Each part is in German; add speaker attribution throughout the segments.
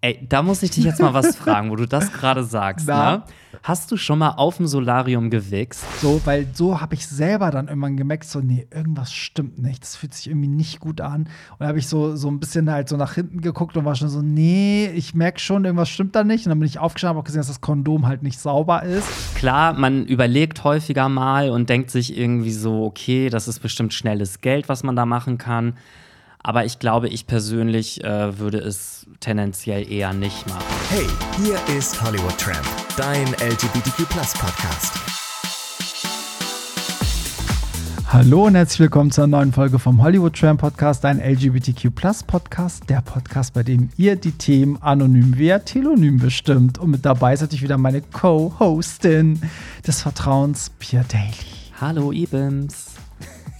Speaker 1: Ey, da muss ich dich jetzt mal was fragen, wo du das gerade sagst.
Speaker 2: Na?
Speaker 1: Ne? Hast du schon mal auf dem Solarium gewichst?
Speaker 2: So, weil so habe ich selber dann irgendwann gemerkt, so, nee, irgendwas stimmt nicht. Das fühlt sich irgendwie nicht gut an. Und da habe ich so, so ein bisschen halt so nach hinten geguckt und war schon so, nee, ich merke schon, irgendwas stimmt da nicht. Und dann bin ich aufgestanden, habe auch gesehen, dass das Kondom halt nicht sauber ist.
Speaker 1: Klar, man überlegt häufiger mal und denkt sich irgendwie so, okay, das ist bestimmt schnelles Geld, was man da machen kann. Aber ich glaube, ich persönlich äh, würde es tendenziell eher nicht machen.
Speaker 3: Hey, hier ist Hollywood Tramp, dein LGBTQ Podcast.
Speaker 2: Hallo und herzlich willkommen zur neuen Folge vom Hollywood Tram Podcast, ein LGBTQ Podcast, der Podcast, bei dem ihr die Themen anonym via Telonym bestimmt. Und mit dabei ist natürlich wieder meine Co-Hostin des Vertrauens, Pia Daly.
Speaker 1: Hallo, Ibims.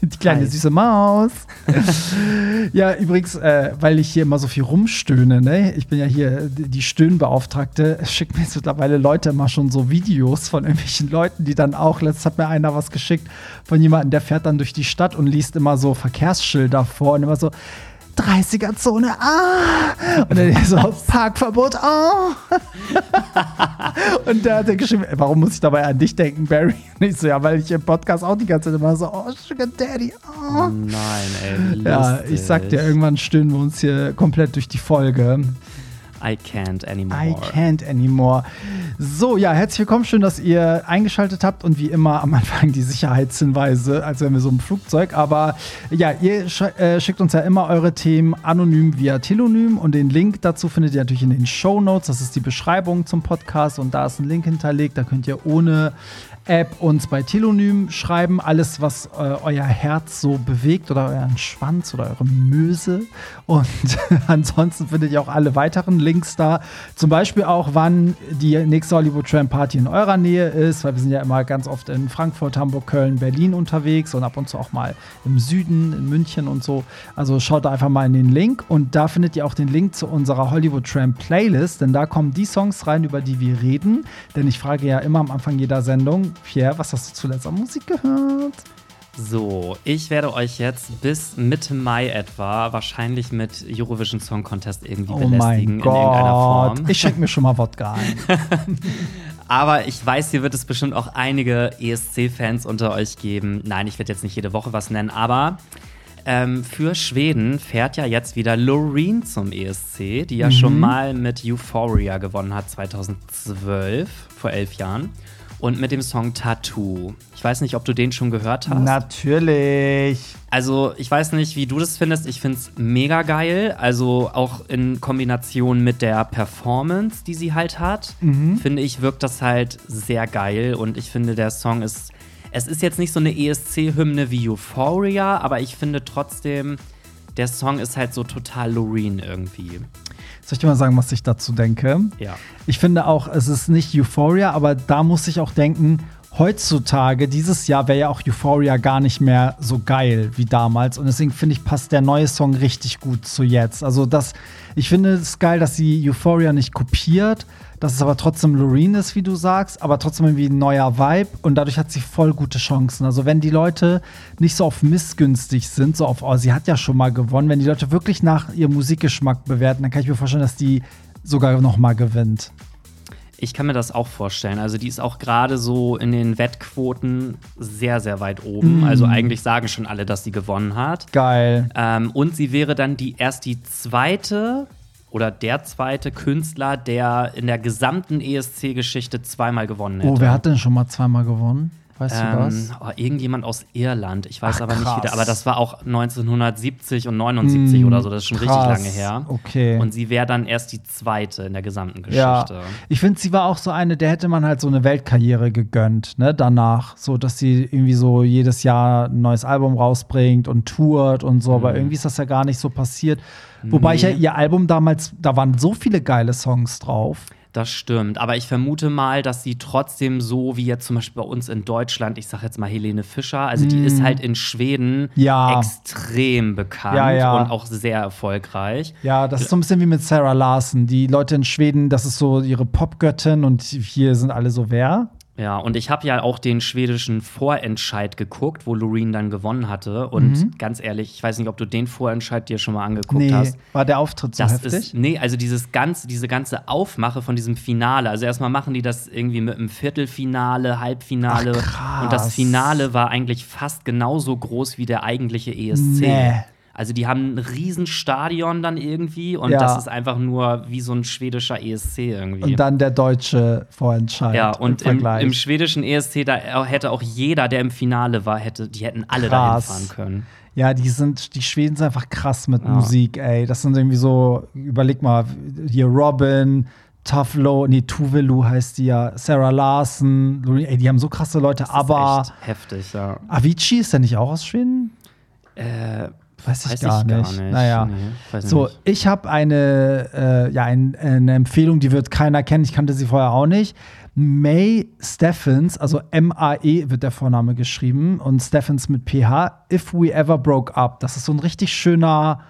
Speaker 2: Die kleine
Speaker 1: Hi.
Speaker 2: süße Maus. ja, übrigens, äh, weil ich hier immer so viel rumstöhne, ne? Ich bin ja hier die Stöhnbeauftragte. Es schicken mir jetzt mittlerweile Leute immer schon so Videos von irgendwelchen Leuten, die dann auch, letztens hat mir einer was geschickt von jemandem, der fährt dann durch die Stadt und liest immer so Verkehrsschilder vor und immer so. 30er-Zone, ah! Und dann so, Parkverbot, oh! und da hat er geschrieben, warum muss ich dabei an dich denken, Barry? Und ich so, ja, weil ich im Podcast auch die ganze Zeit immer so, oh, Sugar Daddy, oh.
Speaker 1: Nein, ey. wie
Speaker 2: Ja,
Speaker 1: lustig.
Speaker 2: ich sag dir, irgendwann stöhnen wir uns hier komplett durch die Folge.
Speaker 1: I can't anymore.
Speaker 2: I can't anymore. So, ja, herzlich willkommen. Schön, dass ihr eingeschaltet habt und wie immer am Anfang die Sicherheitshinweise, als wären wir so im Flugzeug. Aber ja, ihr sch äh, schickt uns ja immer eure Themen anonym via Telonym und den Link dazu findet ihr natürlich in den Show Notes. Das ist die Beschreibung zum Podcast und da ist ein Link hinterlegt. Da könnt ihr ohne App uns bei Telonym schreiben. Alles, was äh, euer Herz so bewegt oder euren Schwanz oder eure Möse. Und ansonsten findet ihr auch alle weiteren Links da. Zum Beispiel auch, wann die nächste Hollywood Tram Party in eurer Nähe ist, weil wir sind ja immer ganz oft in Frankfurt, Hamburg, Köln, Berlin unterwegs und ab und zu auch mal im Süden, in München und so. Also schaut da einfach mal in den Link und da findet ihr auch den Link zu unserer Hollywood Tram Playlist, denn da kommen die Songs rein, über die wir reden. Denn ich frage ja immer am Anfang jeder Sendung, Pierre, was hast du zuletzt an Musik gehört?
Speaker 1: So, ich werde euch jetzt bis Mitte Mai etwa wahrscheinlich mit Eurovision Song Contest irgendwie
Speaker 2: Oh
Speaker 1: belästigen
Speaker 2: mein
Speaker 1: in irgendeiner
Speaker 2: Gott.
Speaker 1: Form.
Speaker 2: Ich schenke mir schon mal Wodka ein.
Speaker 1: Aber ich weiß, hier wird es bestimmt auch einige ESC-Fans unter euch geben. Nein, ich werde jetzt nicht jede Woche was nennen, aber ähm, für Schweden fährt ja jetzt wieder Loreen zum ESC, die ja schon mal mit Euphoria gewonnen hat 2012, vor elf Jahren. Und mit dem Song Tattoo. Ich weiß nicht, ob du den schon gehört hast.
Speaker 2: Natürlich.
Speaker 1: Also, ich weiß nicht, wie du das findest. Ich finde es mega geil. Also, auch in Kombination mit der Performance, die sie halt hat, finde ich, wirkt das halt sehr geil. Und ich finde, der Song ist. Es ist jetzt nicht so eine ESC-Hymne wie Euphoria, aber ich finde trotzdem, der Song ist halt so total Loreen irgendwie.
Speaker 2: Soll ich dir mal sagen, was ich dazu denke?
Speaker 1: Ja.
Speaker 2: Ich finde auch, es ist nicht Euphoria, aber da muss ich auch denken, heutzutage, dieses Jahr wäre ja auch Euphoria gar nicht mehr so geil wie damals. Und deswegen finde ich, passt der neue Song richtig gut zu jetzt. Also, das, ich finde es geil, dass sie Euphoria nicht kopiert, dass es aber trotzdem Loreen ist, wie du sagst, aber trotzdem irgendwie ein neuer Vibe und dadurch hat sie voll gute Chancen. Also, wenn die Leute nicht so auf missgünstig sind, so auf, oh, sie hat ja schon mal gewonnen, wenn die Leute wirklich nach ihrem Musikgeschmack bewerten, dann kann ich mir vorstellen, dass die sogar noch mal gewinnt.
Speaker 1: Ich kann mir das auch vorstellen. Also die ist auch gerade so in den Wettquoten sehr, sehr weit oben. Also eigentlich sagen schon alle, dass sie gewonnen hat.
Speaker 2: Geil.
Speaker 1: Ähm, und sie wäre dann die erst die zweite oder der zweite Künstler, der in der gesamten ESC-Geschichte zweimal gewonnen hätte.
Speaker 2: Oh, wer hat denn schon mal zweimal gewonnen? Weißt du
Speaker 1: ähm,
Speaker 2: was?
Speaker 1: oh, irgendjemand aus Irland. Ich weiß
Speaker 2: Ach,
Speaker 1: aber nicht wieder. Aber das war auch 1970 und 79 oder so. Das ist schon richtig
Speaker 2: Hm, krass.
Speaker 1: lange her.
Speaker 2: Okay.
Speaker 1: Und sie wäre dann erst die zweite in der gesamten
Speaker 2: ja,
Speaker 1: Geschichte.
Speaker 2: ich finde, sie war auch so eine, der hätte man halt so eine Weltkarriere gegönnt, ne, danach. So, dass sie irgendwie so jedes Jahr ein neues Album rausbringt und tourt und so.
Speaker 1: Mhm.
Speaker 2: Aber irgendwie ist das ja gar nicht so passiert. Wobei ich ja ihr Album damals, da waren so viele geile Songs drauf.
Speaker 1: Das stimmt, aber ich vermute mal, dass sie trotzdem so wie jetzt zum Beispiel bei uns in Deutschland, ich sag jetzt mal Helene Fischer, also die ist halt in Schweden.
Speaker 2: Ja.
Speaker 1: extrem bekannt
Speaker 2: Ja, ja.
Speaker 1: und auch sehr erfolgreich.
Speaker 2: Ja, das ist so ein bisschen wie mit Sarah Larson. Die Leute in Schweden, das ist so ihre Popgöttin und hier sind alle so wer?
Speaker 1: Ja, und ich habe ja auch den schwedischen Vorentscheid geguckt, wo Loreen dann gewonnen hatte. Und
Speaker 2: Mhm.
Speaker 1: ganz ehrlich, ich weiß nicht, ob du den Vorentscheid dir schon mal angeguckt
Speaker 2: Nee,
Speaker 1: hast.
Speaker 2: war der Auftritt so
Speaker 1: Das
Speaker 2: heftig?
Speaker 1: ist, nee, also dieses ganze, diese ganze Aufmache von diesem Finale. Also erstmal machen die das irgendwie mit einem Viertelfinale, Halbfinale.
Speaker 2: Ach,
Speaker 1: und das Finale war eigentlich fast genauso groß wie der eigentliche ESC.
Speaker 2: Nee.
Speaker 1: Also die haben ein Riesenstadion dann irgendwie und
Speaker 2: Ja.
Speaker 1: das ist einfach nur wie so ein schwedischer ESC irgendwie.
Speaker 2: Und dann der deutsche Vorentscheid.
Speaker 1: ja, und
Speaker 2: im
Speaker 1: im, im schwedischen ESC, da hätte auch jeder, der im Finale war, hätte, die hätten alle
Speaker 2: Krass.
Speaker 1: fahren können.
Speaker 2: Ja, die sind, die Schweden sind einfach krass mit
Speaker 1: Ja.
Speaker 2: Musik, ey. Das sind irgendwie so, überleg mal, hier Robin, Tuflo, nee, Tuvelu heißt die ja, Sarah Larson, ey, die haben so krasse Leute,
Speaker 1: Das
Speaker 2: aber
Speaker 1: heftig, ja.
Speaker 2: Avicii ist der nicht auch aus Schweden?
Speaker 1: Äh,
Speaker 2: Weiß ich,
Speaker 1: weiß
Speaker 2: gar, nicht. Naja.
Speaker 1: Nee, weiß ich
Speaker 2: So,
Speaker 1: nicht.
Speaker 2: ich habe eine, äh, ja, ein, eine Empfehlung, die wird keiner kennen. Ich kannte sie vorher auch nicht. May Steffens, also M-A-E wird der Vorname geschrieben und Steffens mit PH. If We Ever Broke Up. Das ist so ein richtig schöner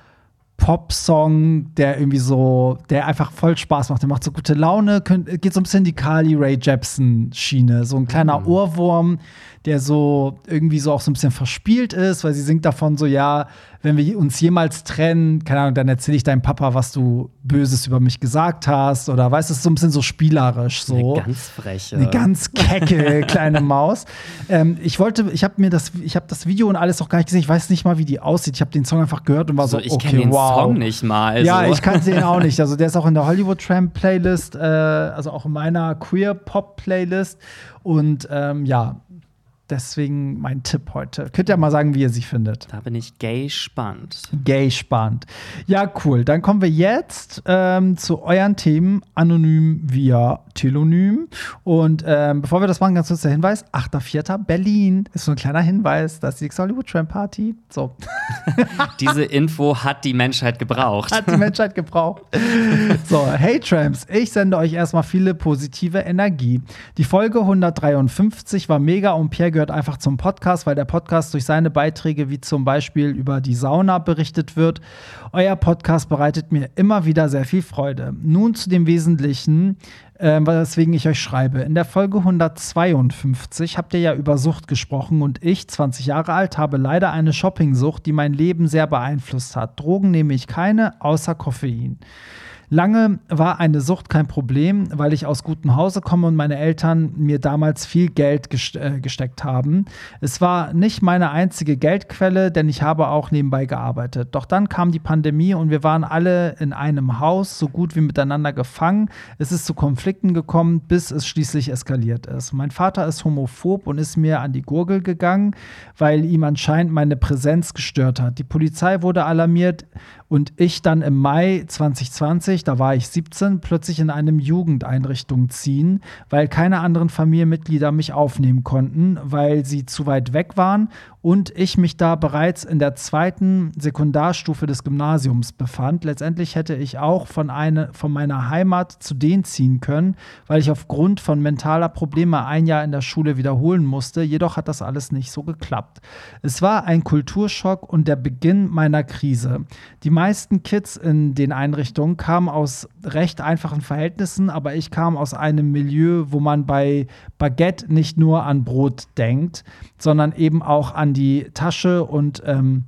Speaker 2: Pop-Song, der irgendwie so, der einfach voll Spaß macht. Der macht so gute Laune, könnt, geht so ein bisschen in die Carly Ray Jepsen-Schiene. So ein kleiner Ohrwurm, der so irgendwie so auch so ein bisschen verspielt ist, weil sie singt davon so, ja, wenn wir uns jemals trennen, keine Ahnung, dann erzähle ich deinem Papa, was du Böses über mich gesagt hast. Oder weißt du, es ist so ein bisschen so spielerisch so.
Speaker 1: Eine ganz freche.
Speaker 2: Eine ganz kecke kleine Maus. Ähm, ich wollte, ich habe mir das, ich habe das Video und alles auch gar nicht gesehen. Ich weiß nicht mal, wie die aussieht. Ich habe den Song einfach gehört und war so,
Speaker 1: also, ich
Speaker 2: okay,
Speaker 1: den
Speaker 2: wow.
Speaker 1: Song nicht mal.
Speaker 2: Ja,
Speaker 1: also.
Speaker 2: ich kannte den auch nicht. Also der ist auch in der Hollywood Tramp Playlist, äh, also auch in meiner Queer Pop Playlist. Und ähm, ja, deswegen mein Tipp heute. Könnt ihr mal sagen, wie ihr sie findet.
Speaker 1: Da bin ich gay spannend.
Speaker 2: Gay spannend. Ja, cool. Dann kommen wir jetzt ähm, zu euren Themen anonym via Telonym. Und ähm, bevor wir das machen, ganz kurz der Hinweis: 8.4. Berlin ist so ein kleiner Hinweis. Das ist die Hollywood Tramp Party. So,
Speaker 1: Diese Info hat die Menschheit gebraucht.
Speaker 2: hat die Menschheit gebraucht. So, hey Tramps, ich sende euch erstmal viele positive Energie. Die Folge 153 war mega und Pierre gehört einfach zum Podcast, weil der Podcast durch seine Beiträge wie zum Beispiel über die Sauna berichtet wird. Euer Podcast bereitet mir immer wieder sehr viel Freude. Nun zu dem Wesentlichen, ähm, weswegen ich euch schreibe. In der Folge 152 habt ihr ja über Sucht gesprochen und ich, 20 Jahre alt, habe leider eine Shoppingsucht, die mein Leben sehr beeinflusst hat. Drogen nehme ich keine, außer Koffein. Lange war eine Sucht kein Problem, weil ich aus gutem Hause komme und meine Eltern mir damals viel Geld äh, gesteckt haben. Es war nicht meine einzige Geldquelle, denn ich habe auch nebenbei gearbeitet. Doch dann kam die Pandemie und wir waren alle in einem Haus so gut wie miteinander gefangen. Es ist zu Konflikten gekommen, bis es schließlich eskaliert ist. Mein Vater ist homophob und ist mir an die Gurgel gegangen, weil ihm anscheinend meine Präsenz gestört hat. Die Polizei wurde alarmiert und ich dann im Mai 2020, da war ich 17, plötzlich in eine Jugendeinrichtung ziehen, weil keine anderen Familienmitglieder mich aufnehmen konnten, weil sie zu weit weg waren und ich mich da bereits in der zweiten Sekundarstufe des Gymnasiums befand. Letztendlich hätte ich auch von, eine, von meiner Heimat zu denen ziehen können, weil ich aufgrund von mentaler Probleme ein Jahr in der Schule wiederholen musste. Jedoch hat das alles nicht so geklappt. Es war ein Kulturschock und der Beginn meiner Krise. Die meisten Kids in den Einrichtungen kamen aus recht einfachen Verhältnissen, aber ich kam aus einem Milieu, wo man bei Baguette nicht nur an Brot denkt, sondern eben auch an die Tasche und ähm,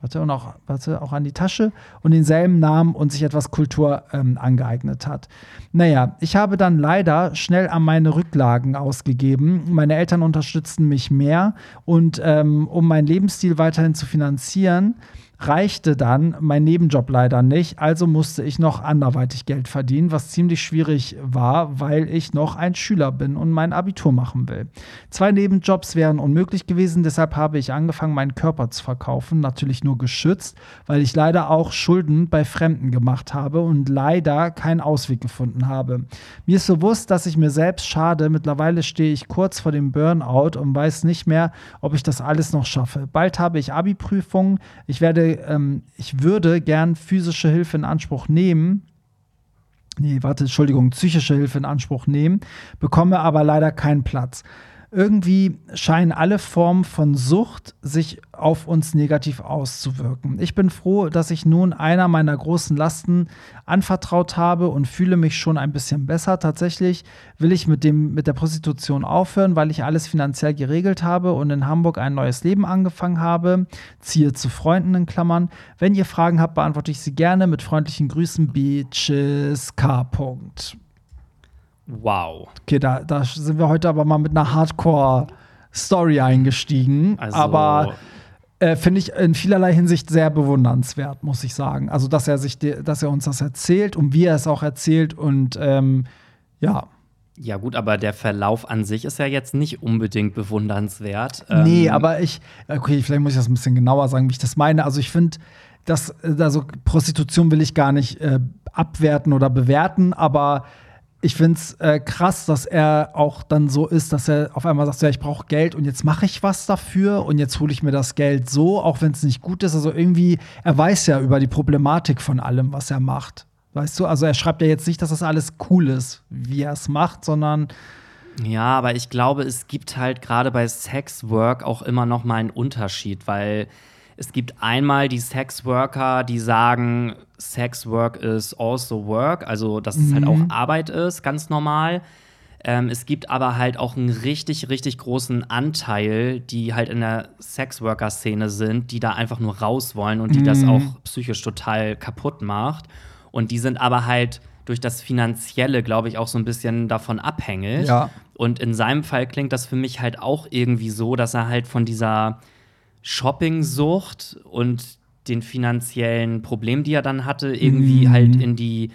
Speaker 2: warte, und auch, warte, auch an die Tasche und denselben Namen und sich etwas Kultur ähm, angeeignet hat. Naja, ich habe dann leider schnell an meine Rücklagen ausgegeben. Meine Eltern unterstützten mich mehr und ähm, um meinen Lebensstil weiterhin zu finanzieren, reichte dann mein Nebenjob leider nicht, also musste ich noch anderweitig Geld verdienen, was ziemlich schwierig war, weil ich noch ein Schüler bin und mein Abitur machen will. Zwei Nebenjobs wären unmöglich gewesen, deshalb habe ich angefangen, meinen Körper zu verkaufen, natürlich nur geschützt, weil ich leider auch Schulden bei Fremden gemacht habe und leider keinen Ausweg gefunden habe. Mir ist bewusst, dass ich mir selbst schade, mittlerweile stehe ich kurz vor dem Burnout und weiß nicht mehr, ob ich das alles noch schaffe. Bald habe ich Abi-Prüfungen, ich werde ähm, ich würde gern physische Hilfe in Anspruch nehmen. Nee, warte, Entschuldigung, psychische Hilfe in Anspruch nehmen, bekomme aber leider keinen Platz. Irgendwie scheinen alle Formen von Sucht sich auf uns negativ auszuwirken. Ich bin froh, dass ich nun einer meiner großen Lasten anvertraut habe und fühle mich schon ein bisschen besser. Tatsächlich will ich mit, dem, mit der Prostitution aufhören, weil ich alles finanziell geregelt habe und in Hamburg ein neues Leben angefangen habe. Ziehe zu Freunden in Klammern. Wenn ihr Fragen habt, beantworte ich sie gerne. Mit freundlichen Grüßen, Beaches K.
Speaker 1: Wow.
Speaker 2: Okay, da, da sind wir heute aber mal mit einer Hardcore-Story eingestiegen.
Speaker 1: Also-
Speaker 2: aber äh, finde ich in vielerlei Hinsicht sehr bewundernswert, muss ich sagen. Also, dass er sich, dass er uns das erzählt und wie er es auch erzählt und ähm, ja.
Speaker 1: Ja, gut, aber der Verlauf an sich ist ja jetzt nicht unbedingt bewundernswert.
Speaker 2: nee,
Speaker 1: Ähm,
Speaker 2: aber ich, okay, vielleicht muss ich das ein bisschen genauer sagen, wie ich das meine. Also, ich finde, dass, also Prostitution will ich gar nicht äh, abwerten oder bewerten, aber ich finde es äh, krass, dass er auch dann so ist, dass er auf einmal sagt, ja, ich brauche Geld und jetzt mache ich was dafür und jetzt hole ich mir das Geld so, auch wenn es nicht gut ist. Also irgendwie, er weiß ja über die Problematik von allem, was er macht. Weißt du, also er schreibt ja jetzt nicht, dass das alles cool ist, wie er es macht, sondern
Speaker 1: Ja, aber ich glaube, es gibt halt gerade bei Sexwork auch immer noch mal einen Unterschied, weil es gibt einmal die Sexworker, die sagen, Sexwork is also work, also dass es halt auch Arbeit ist, ganz normal. Ähm, es gibt aber halt auch einen richtig, richtig großen Anteil, die halt in der Sexworker-Szene sind, die da einfach nur raus wollen und die das auch psychisch total kaputt macht. Und die sind aber halt durch das Finanzielle, glaube ich, auch so ein bisschen davon abhängig.
Speaker 2: Ja.
Speaker 1: Und in seinem Fall klingt das für mich halt auch irgendwie so, dass er halt von dieser Shopping-Sucht und den finanziellen Problemen, die er dann hatte, irgendwie
Speaker 2: Mhm.
Speaker 1: halt in die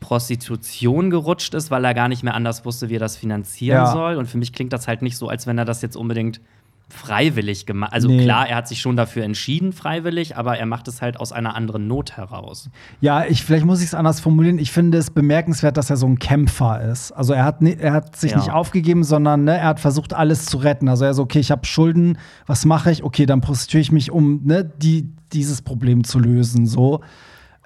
Speaker 1: Prostitution gerutscht ist, weil er gar nicht mehr anders wusste, wie er das finanzieren
Speaker 2: Ja.
Speaker 1: soll. Und für mich klingt das halt nicht so, als wenn er das jetzt unbedingt freiwillig gemacht. Also
Speaker 2: Nee.
Speaker 1: klar, er hat sich schon dafür entschieden, freiwillig, aber er macht es halt aus einer anderen Not heraus.
Speaker 2: Ja, ich, vielleicht muss ich es anders formulieren. Ich finde es bemerkenswert, dass er so ein Kämpfer ist. Also er hat, er hat sich
Speaker 1: Ja.
Speaker 2: nicht aufgegeben, sondern ne, er hat versucht, alles zu retten. Also er so, okay, ich habe Schulden, was mache ich? Okay, dann prostituiere ich mich, um ne, die, dieses Problem zu lösen. So.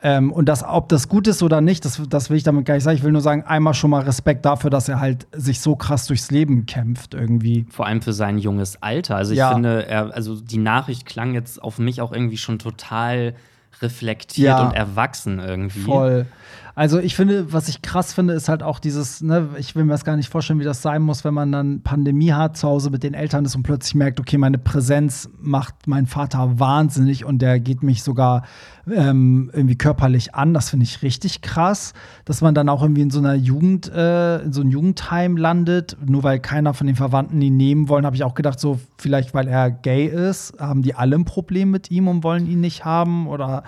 Speaker 2: Ähm, und das, ob das gut ist oder nicht, das, das will ich damit gar nicht sagen. Ich will nur sagen, einmal schon mal Respekt dafür, dass er halt sich so krass durchs Leben kämpft irgendwie.
Speaker 1: Vor allem für sein junges Alter. Also ich
Speaker 2: Ja.
Speaker 1: finde, er, also die Nachricht klang jetzt auf mich auch irgendwie schon total reflektiert
Speaker 2: Ja.
Speaker 1: und erwachsen irgendwie.
Speaker 2: Voll. Also ich finde, was ich krass finde, ist halt auch dieses, ne, ich will mir das gar nicht vorstellen, wie das sein muss, wenn man dann Pandemie hat, zu Hause mit den Eltern ist und plötzlich merkt, okay, meine Präsenz macht meinen Vater wahnsinnig und der geht mich sogar ähm, irgendwie körperlich an. Das finde ich richtig krass, dass man dann auch irgendwie in so einer Jugend, äh, in so einem Jugendheim landet, nur weil keiner von den Verwandten ihn nehmen wollen, habe ich auch gedacht, so vielleicht weil er gay ist, haben die alle ein Problem mit ihm und wollen ihn nicht haben oder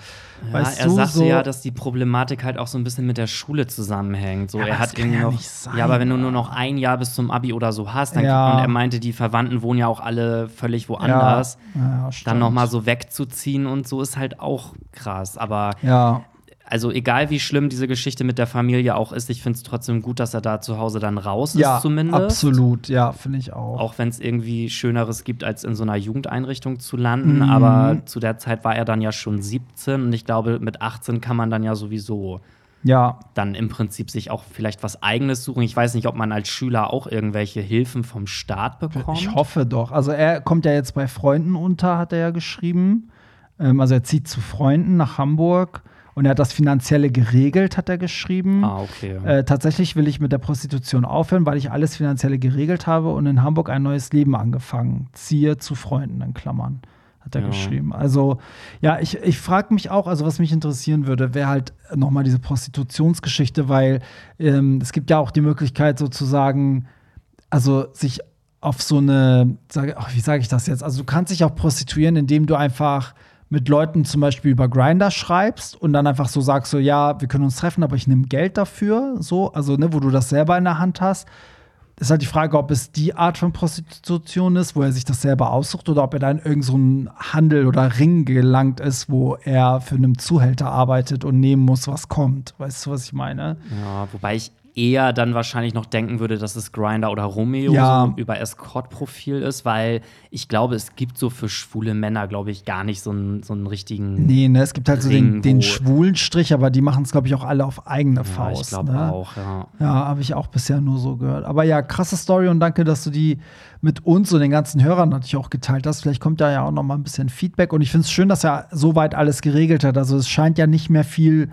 Speaker 1: Ja,
Speaker 2: weißt
Speaker 1: er
Speaker 2: du
Speaker 1: sagte
Speaker 2: so.
Speaker 1: ja, dass die Problematik halt auch so ein bisschen mit der Schule zusammenhängt. So,
Speaker 2: Ja,
Speaker 1: er
Speaker 2: aber
Speaker 1: hat irgendwie
Speaker 2: ja
Speaker 1: noch.
Speaker 2: sein,
Speaker 1: ja, aber wenn du nur noch ein Jahr bis zum Abi oder so hast, dann
Speaker 2: Ja.
Speaker 1: und er meinte, die Verwandten wohnen ja auch alle völlig woanders.
Speaker 2: Ja,
Speaker 1: Dann
Speaker 2: stimmt.
Speaker 1: noch mal so wegzuziehen und so ist halt auch krass. Aber
Speaker 2: Ja,
Speaker 1: also egal wie schlimm diese Geschichte mit der Familie auch ist, ich finde es trotzdem gut, dass er da zu Hause dann raus
Speaker 2: ja,
Speaker 1: ist zumindest.
Speaker 2: absolut, ja, finde ich auch.
Speaker 1: Auch wenn es irgendwie Schöneres gibt, als in so einer Jugendeinrichtung zu landen.
Speaker 2: Mhm.
Speaker 1: Aber zu der Zeit war er dann ja schon 17 und ich glaube, mit 18 kann man dann ja sowieso
Speaker 2: Ja,
Speaker 1: dann im Prinzip sich auch vielleicht was Eigenes suchen. Ich weiß nicht, ob man als Schüler auch irgendwelche Hilfen vom Staat bekommt.
Speaker 2: ich hoffe doch. Also er kommt ja jetzt bei Freunden unter, hat er ja geschrieben. Ähm, also er zieht zu Freunden nach Hamburg und er hat das Finanzielle geregelt, hat er geschrieben.
Speaker 1: Ah, okay.
Speaker 2: Äh, tatsächlich will ich mit der Prostitution aufhören, weil ich alles Finanzielle geregelt habe und in Hamburg ein neues Leben angefangen. Ziehe zu Freunden in Klammern, hat er
Speaker 1: Ja.
Speaker 2: geschrieben. Also, ja, ich, ich frage mich auch, also was mich interessieren würde, wäre halt nochmal diese Prostitutionsgeschichte, weil ähm, es gibt ja auch die Möglichkeit sozusagen, also sich auf so eine, sage, ach, wie sage ich das jetzt? Also du kannst dich auch prostituieren, indem du einfach mit Leuten zum Beispiel über Grinder schreibst und dann einfach so sagst, so ja, wir können uns treffen, aber ich nehme Geld dafür, so, also ne, wo du das selber in der Hand hast. Ist halt die Frage, ob es die Art von Prostitution ist, wo er sich das selber aussucht, oder ob er da in irgendeinen so Handel oder Ring gelangt ist, wo er für einen Zuhälter arbeitet und nehmen muss, was kommt. Weißt du, was ich meine?
Speaker 1: Ja, wobei ich eher dann wahrscheinlich noch denken würde, dass es Grinder oder Romeo
Speaker 2: Ja.
Speaker 1: so über Escort-Profil ist, weil ich glaube, es gibt so für schwule Männer, glaube ich, gar nicht so einen, so einen richtigen.
Speaker 2: Nee, ne, es gibt halt so den,
Speaker 1: Ring,
Speaker 2: den schwulen Strich, aber die machen es, glaube ich, auch alle auf eigene
Speaker 1: Ja,
Speaker 2: Faust.
Speaker 1: ich glaube
Speaker 2: ne?
Speaker 1: auch, ja.
Speaker 2: Ja, habe ich auch bisher nur so gehört. Aber ja, krasse Story und danke, dass du die mit uns und den ganzen Hörern natürlich auch geteilt hast. Vielleicht kommt da ja auch noch mal ein bisschen Feedback. Und ich finde es schön, dass er soweit alles geregelt hat. Also es scheint ja nicht mehr viel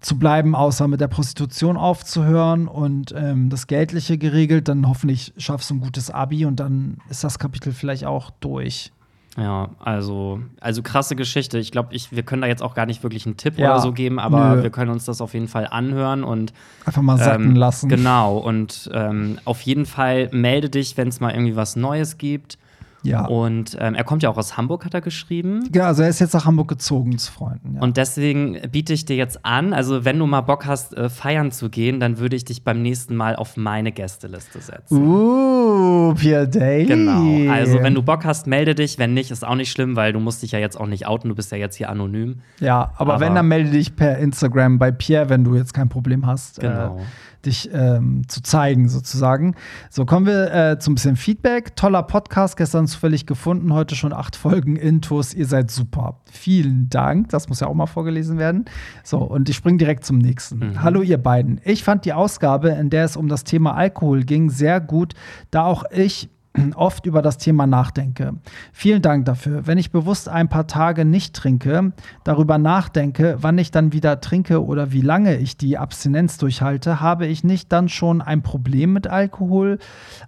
Speaker 2: zu bleiben, außer mit der Prostitution aufzuhören und ähm, das Geldliche geregelt. Dann hoffentlich schaffst du ein gutes Abi und dann ist das Kapitel vielleicht auch durch.
Speaker 1: Ja, also, also krasse Geschichte. Ich glaube, ich, wir können da jetzt auch gar nicht wirklich einen Tipp
Speaker 2: Ja,
Speaker 1: oder so geben, aber
Speaker 2: nö.
Speaker 1: wir können uns das auf jeden Fall anhören und
Speaker 2: Einfach mal sacken
Speaker 1: ähm,
Speaker 2: lassen.
Speaker 1: Genau, und ähm, auf jeden Fall melde dich, wenn es mal irgendwie was Neues gibt.
Speaker 2: Ja.
Speaker 1: Und ähm, er kommt ja auch aus Hamburg, hat er geschrieben.
Speaker 2: ja, also er ist jetzt nach Hamburg gezogen zu Freunden. Ja.
Speaker 1: Und deswegen biete ich dir jetzt an, also wenn du mal Bock hast, äh, feiern zu gehen, dann würde ich dich beim nächsten Mal auf meine Gästeliste setzen.
Speaker 2: uh, Pierre Daly.
Speaker 1: Genau. Also, wenn du Bock hast, melde dich. Wenn nicht, ist auch nicht schlimm, weil du musst dich ja jetzt auch nicht outen. Du bist ja jetzt hier anonym.
Speaker 2: Ja, aber,
Speaker 1: Aber-
Speaker 2: wenn, dann melde dich per Instagram bei Pierre, wenn du jetzt kein Problem hast,
Speaker 1: Genau.
Speaker 2: äh, dich ähm, zu zeigen, sozusagen. So, kommen wir äh, zu ein bisschen Feedback. Toller Podcast, gestern zufällig gefunden, heute schon acht Folgen Intus. Ihr seid super. Vielen Dank. Das muss ja auch mal vorgelesen werden. So, und ich springe direkt zum nächsten. Hallo, ihr beiden. Ich fand die Ausgabe, in der es um das Thema Alkohol ging, sehr gut, da auch ich oft über das Thema nachdenke. Vielen Dank dafür. Wenn ich bewusst ein paar Tage nicht trinke, darüber nachdenke, wann ich dann wieder trinke oder wie lange ich die Abstinenz durchhalte, habe ich nicht dann schon ein Problem mit Alkohol?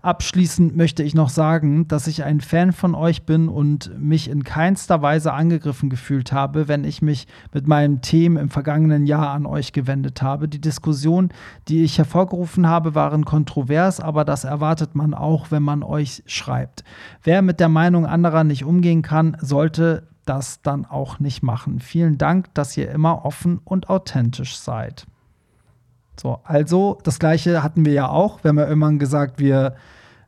Speaker 2: Abschließend möchte ich noch sagen, dass ich ein Fan von euch bin und mich in keinster Weise angegriffen gefühlt habe, wenn ich mich mit meinen Themen im vergangenen Jahr an euch gewendet habe. Die Diskussionen, die ich hervorgerufen habe, waren kontrovers, aber das erwartet man auch, wenn man euch schreibt. Wer mit der Meinung anderer nicht umgehen kann, sollte das dann auch nicht machen. Vielen Dank, dass ihr immer offen und authentisch seid. So, also das gleiche hatten wir ja auch. Wir haben ja irgendwann gesagt, wir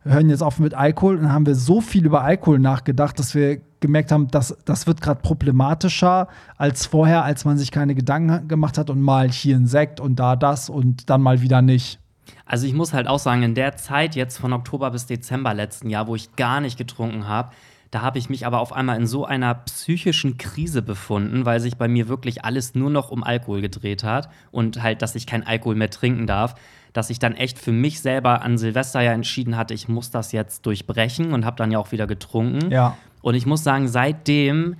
Speaker 2: hören jetzt auf mit Alkohol. Und haben wir so viel über Alkohol nachgedacht, dass wir gemerkt haben, dass das wird gerade problematischer als vorher, als man sich keine Gedanken gemacht hat und mal hier ein Sekt und da das und dann mal wieder nicht.
Speaker 1: Also, ich muss halt auch sagen, in der Zeit jetzt von Oktober bis Dezember letzten Jahr, wo ich gar nicht getrunken habe, da habe ich mich aber auf einmal in so einer psychischen Krise befunden, weil sich bei mir wirklich alles nur noch um Alkohol gedreht hat und halt, dass ich kein Alkohol mehr trinken darf, dass ich dann echt für mich selber an Silvester ja entschieden hatte, ich muss das jetzt durchbrechen und habe dann ja auch wieder getrunken.
Speaker 2: Ja.
Speaker 1: Und ich muss sagen, seitdem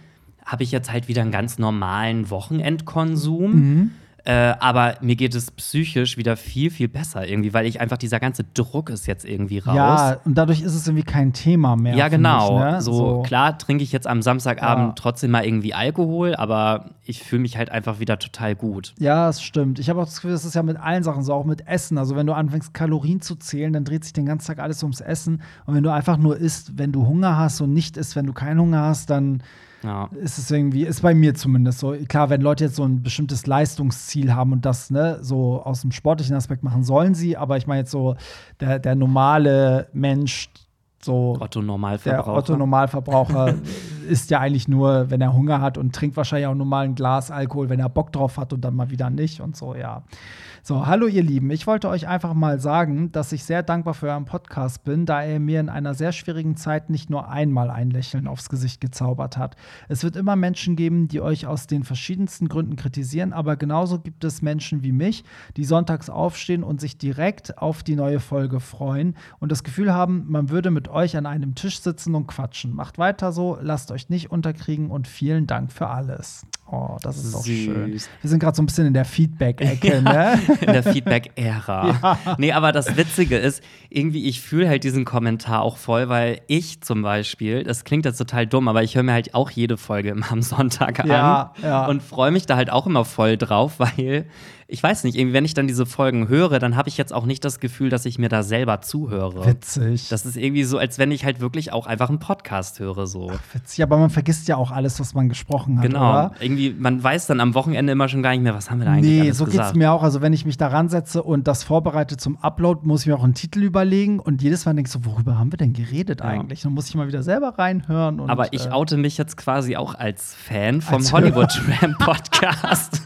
Speaker 1: habe ich jetzt halt wieder einen ganz normalen Wochenendkonsum.
Speaker 2: Mhm.
Speaker 1: Äh, aber mir geht es psychisch wieder viel, viel besser irgendwie, weil ich einfach dieser ganze Druck ist jetzt irgendwie raus.
Speaker 2: Ja, und dadurch ist es irgendwie kein Thema mehr.
Speaker 1: Ja, genau.
Speaker 2: Ich, ne?
Speaker 1: so, klar trinke ich jetzt am Samstagabend
Speaker 2: Ja.
Speaker 1: trotzdem mal irgendwie Alkohol, aber ich fühle mich halt einfach wieder total gut.
Speaker 2: Ja, es stimmt. Ich habe auch das Gefühl, das ist ja mit allen Sachen so, auch mit Essen. Also, wenn du anfängst, Kalorien zu zählen, dann dreht sich den ganzen Tag alles ums Essen. Und wenn du einfach nur isst, wenn du Hunger hast und nicht isst, wenn du keinen Hunger hast, dann
Speaker 1: Ja.
Speaker 2: ist es irgendwie, ist bei mir zumindest so. Klar, wenn Leute jetzt so ein bestimmtes Leistungsziel haben und das ne, so aus dem sportlichen Aspekt machen, sollen sie. Aber ich meine jetzt so, der, der normale Mensch, so
Speaker 1: Otto
Speaker 2: der
Speaker 1: Normalverbraucher.
Speaker 2: Isst ja eigentlich nur, wenn er Hunger hat und trinkt wahrscheinlich auch nur mal ein Glas Alkohol, wenn er Bock drauf hat und dann mal wieder nicht und so, ja. So, hallo ihr Lieben. Ich wollte euch einfach mal sagen, dass ich sehr dankbar für euren Podcast bin, da er mir in einer sehr schwierigen Zeit nicht nur einmal ein Lächeln aufs Gesicht gezaubert hat. Es wird immer Menschen geben, die euch aus den verschiedensten Gründen kritisieren, aber genauso gibt es Menschen wie mich, die sonntags aufstehen und sich direkt auf die neue Folge freuen und das Gefühl haben, man würde mit euch an einem Tisch sitzen und quatschen. Macht weiter so, lasst euch nicht unterkriegen und vielen Dank für alles. Oh, das ist doch
Speaker 1: Süß.
Speaker 2: schön. Wir sind gerade so ein bisschen in der Feedback-Ecke, ne?
Speaker 1: in der Feedback-Ära. Nee, aber das Witzige ist, irgendwie, ich fühle halt diesen Kommentar auch voll, weil ich zum Beispiel, das klingt jetzt total dumm, aber ich höre mir halt auch jede Folge immer am Sonntag
Speaker 2: Ja,
Speaker 1: an
Speaker 2: ja.
Speaker 1: und freue mich da halt auch immer voll drauf, weil ich weiß nicht, irgendwie, wenn ich dann diese Folgen höre, dann habe ich jetzt auch nicht das Gefühl, dass ich mir da selber zuhöre.
Speaker 2: Witzig.
Speaker 1: Das ist irgendwie so, als wenn ich halt wirklich auch einfach einen Podcast höre, so.
Speaker 2: Witzig, aber man vergisst ja auch alles, was man gesprochen hat,
Speaker 1: Genau.
Speaker 2: oder?
Speaker 1: Irgendwie, man weiß dann am Wochenende immer schon gar nicht mehr, was haben wir da eigentlich
Speaker 2: Nee,
Speaker 1: alles
Speaker 2: so geht's
Speaker 1: gesagt.
Speaker 2: mir auch. Also, wenn ich mich da ransetze und das vorbereite zum Upload, muss ich mir auch einen Titel überlegen und jedes Mal denke ich so, worüber haben wir denn geredet
Speaker 1: Ja.
Speaker 2: eigentlich? Dann muss ich mal wieder selber reinhören. Und,
Speaker 1: Aber ich
Speaker 2: äh,
Speaker 1: oute mich jetzt quasi auch als Fan vom
Speaker 2: Als
Speaker 1: Hollywood Tramp Podcast.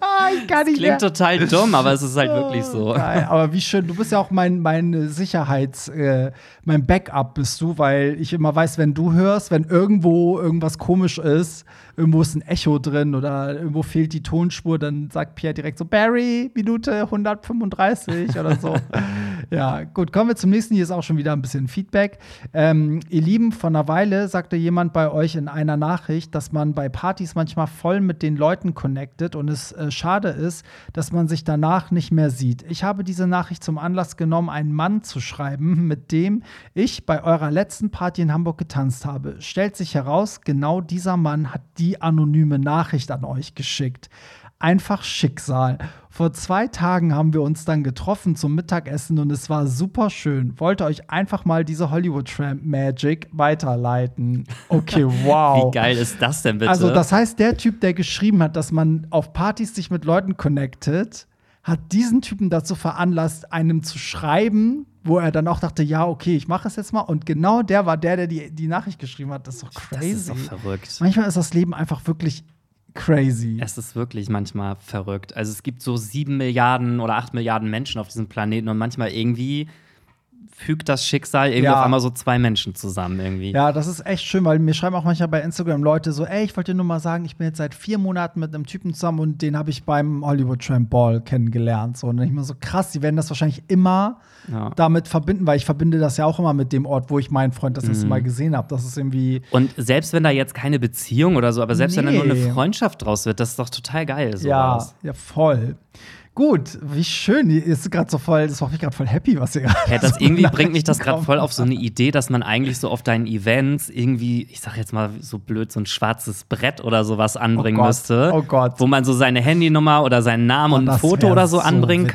Speaker 2: Ah, ich kann nicht
Speaker 1: klingt total dumm, aber es ist halt wirklich so.
Speaker 2: Geil, aber wie schön, du bist ja auch mein, mein Sicherheits-, äh, mein Backup bist du, weil ich immer weiß, wenn du hörst, wenn irgendwo irgendwas komisch ist, irgendwo ist ein Echo drin oder irgendwo fehlt die Tonspur, dann sagt Pierre direkt so, Barry, Minute 135 oder so. ja, gut, kommen wir zum nächsten. Hier ist auch schon wieder ein bisschen Feedback. Ähm, ihr Lieben, vor einer Weile sagte jemand bei euch in einer Nachricht, dass man bei Partys manchmal voll mit den Leuten connectet und es äh, schade ist, dass man sich danach nicht mehr sieht. Ich habe diese Nachricht zum Anlass genommen, einen Mann zu schreiben, mit dem ich bei eurer letzten Party in Hamburg getanzt habe. Stellt sich heraus, genau dieser Mann hat die anonyme Nachricht an euch geschickt. Einfach Schicksal. Vor zwei Tagen haben wir uns dann getroffen zum Mittagessen und es war super schön. Wollte euch einfach mal diese Hollywood Tramp Magic weiterleiten. Okay, wow.
Speaker 1: Wie geil ist das denn bitte?
Speaker 2: Also, das heißt, der Typ, der geschrieben hat, dass man auf Partys sich mit Leuten connectet, hat diesen Typen dazu veranlasst, einem zu schreiben, wo er dann auch dachte, ja, okay, ich mache es jetzt mal. Und genau der war der, der die, die Nachricht geschrieben hat. Das ist doch crazy. Das ist
Speaker 1: doch verrückt.
Speaker 2: Manchmal ist das Leben einfach wirklich crazy.
Speaker 1: Es ist wirklich manchmal verrückt. Also es gibt so sieben Milliarden oder acht Milliarden Menschen auf diesem Planeten und manchmal irgendwie fügt das Schicksal irgendwie ja. auf einmal so zwei Menschen zusammen irgendwie.
Speaker 2: Ja, das ist echt schön, weil mir schreiben auch manchmal bei Instagram Leute so, ey, ich wollte dir nur mal sagen, ich bin jetzt seit vier Monaten mit einem Typen zusammen und den habe ich beim Hollywood Tramp Ball kennengelernt. So, und ich mir so krass, die werden das wahrscheinlich immer ja. damit verbinden, weil ich verbinde das ja auch immer mit dem Ort, wo ich meinen Freund das erste mhm. Mal gesehen habe. Das ist irgendwie.
Speaker 1: Und selbst wenn da jetzt keine Beziehung oder so, aber selbst nee. wenn da nur eine Freundschaft draus wird, das ist doch total geil. Sowas.
Speaker 2: Ja, ja, voll. Gut, wie schön. Ist gerade so voll, das macht mich gerade voll happy, was ihr gerade.
Speaker 1: Ja, das so irgendwie bringt mich das gerade voll auf so eine Idee, dass man eigentlich so auf deinen Events irgendwie, ich sag jetzt mal so blöd, so ein schwarzes Brett oder sowas anbringen
Speaker 2: oh
Speaker 1: müsste.
Speaker 2: Oh Gott.
Speaker 1: Wo man so seine Handynummer oder seinen Namen oh, und ein Foto oder so, so anbringen witzig,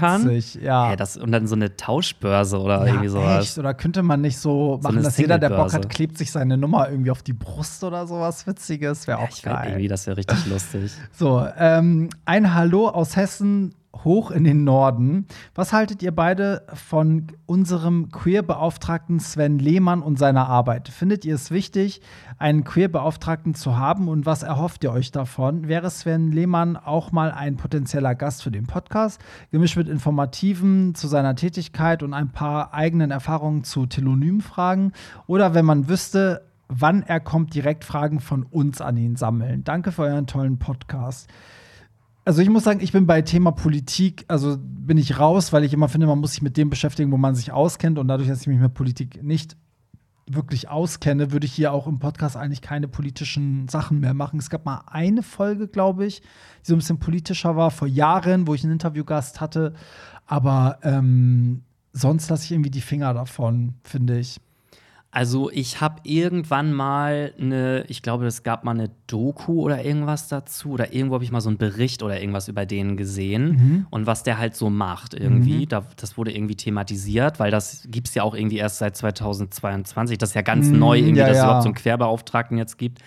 Speaker 2: kann. Ja.
Speaker 1: ja das, und dann so eine Tauschbörse oder ja, irgendwie sowas.
Speaker 2: Echt? Oder könnte man nicht so machen, so dass jeder, der Bock hat, klebt sich seine Nummer irgendwie auf die Brust oder sowas Witziges? Wäre auch ja, geil.
Speaker 1: Irgendwie, das wäre richtig lustig.
Speaker 2: So, ähm, ein Hallo aus Hessen hoch in den Norden. Was haltet ihr beide von unserem Queer-Beauftragten Sven Lehmann und seiner Arbeit? Findet ihr es wichtig, einen Queer-Beauftragten zu haben und was erhofft ihr euch davon? Wäre Sven Lehmann auch mal ein potenzieller Gast für den Podcast, gemischt mit Informativen zu seiner Tätigkeit und ein paar eigenen Erfahrungen zu Telonym-Fragen? Oder wenn man wüsste, wann er kommt, direkt Fragen von uns an ihn sammeln? Danke für euren tollen Podcast. Also ich muss sagen, ich bin bei Thema Politik, also bin ich raus, weil ich immer finde, man muss sich mit dem beschäftigen, wo man sich auskennt. Und dadurch, dass ich mich mit Politik nicht wirklich auskenne, würde ich hier auch im Podcast eigentlich keine politischen Sachen mehr machen. Es gab mal eine Folge, glaube ich, die so ein bisschen politischer war, vor Jahren, wo ich einen Interviewgast hatte. Aber ähm, sonst lasse ich irgendwie die Finger davon, finde ich.
Speaker 1: Also ich habe irgendwann mal eine, ich glaube, es gab mal eine Doku oder irgendwas dazu oder irgendwo habe ich mal so einen Bericht oder irgendwas über den gesehen mhm. und was der halt so macht irgendwie. Mhm. Da, das wurde irgendwie thematisiert, weil das gibt es ja auch irgendwie erst seit 2022. Das ist ja ganz mhm, neu, irgendwie, ja, dass es überhaupt so einen Querbeauftragten jetzt gibt.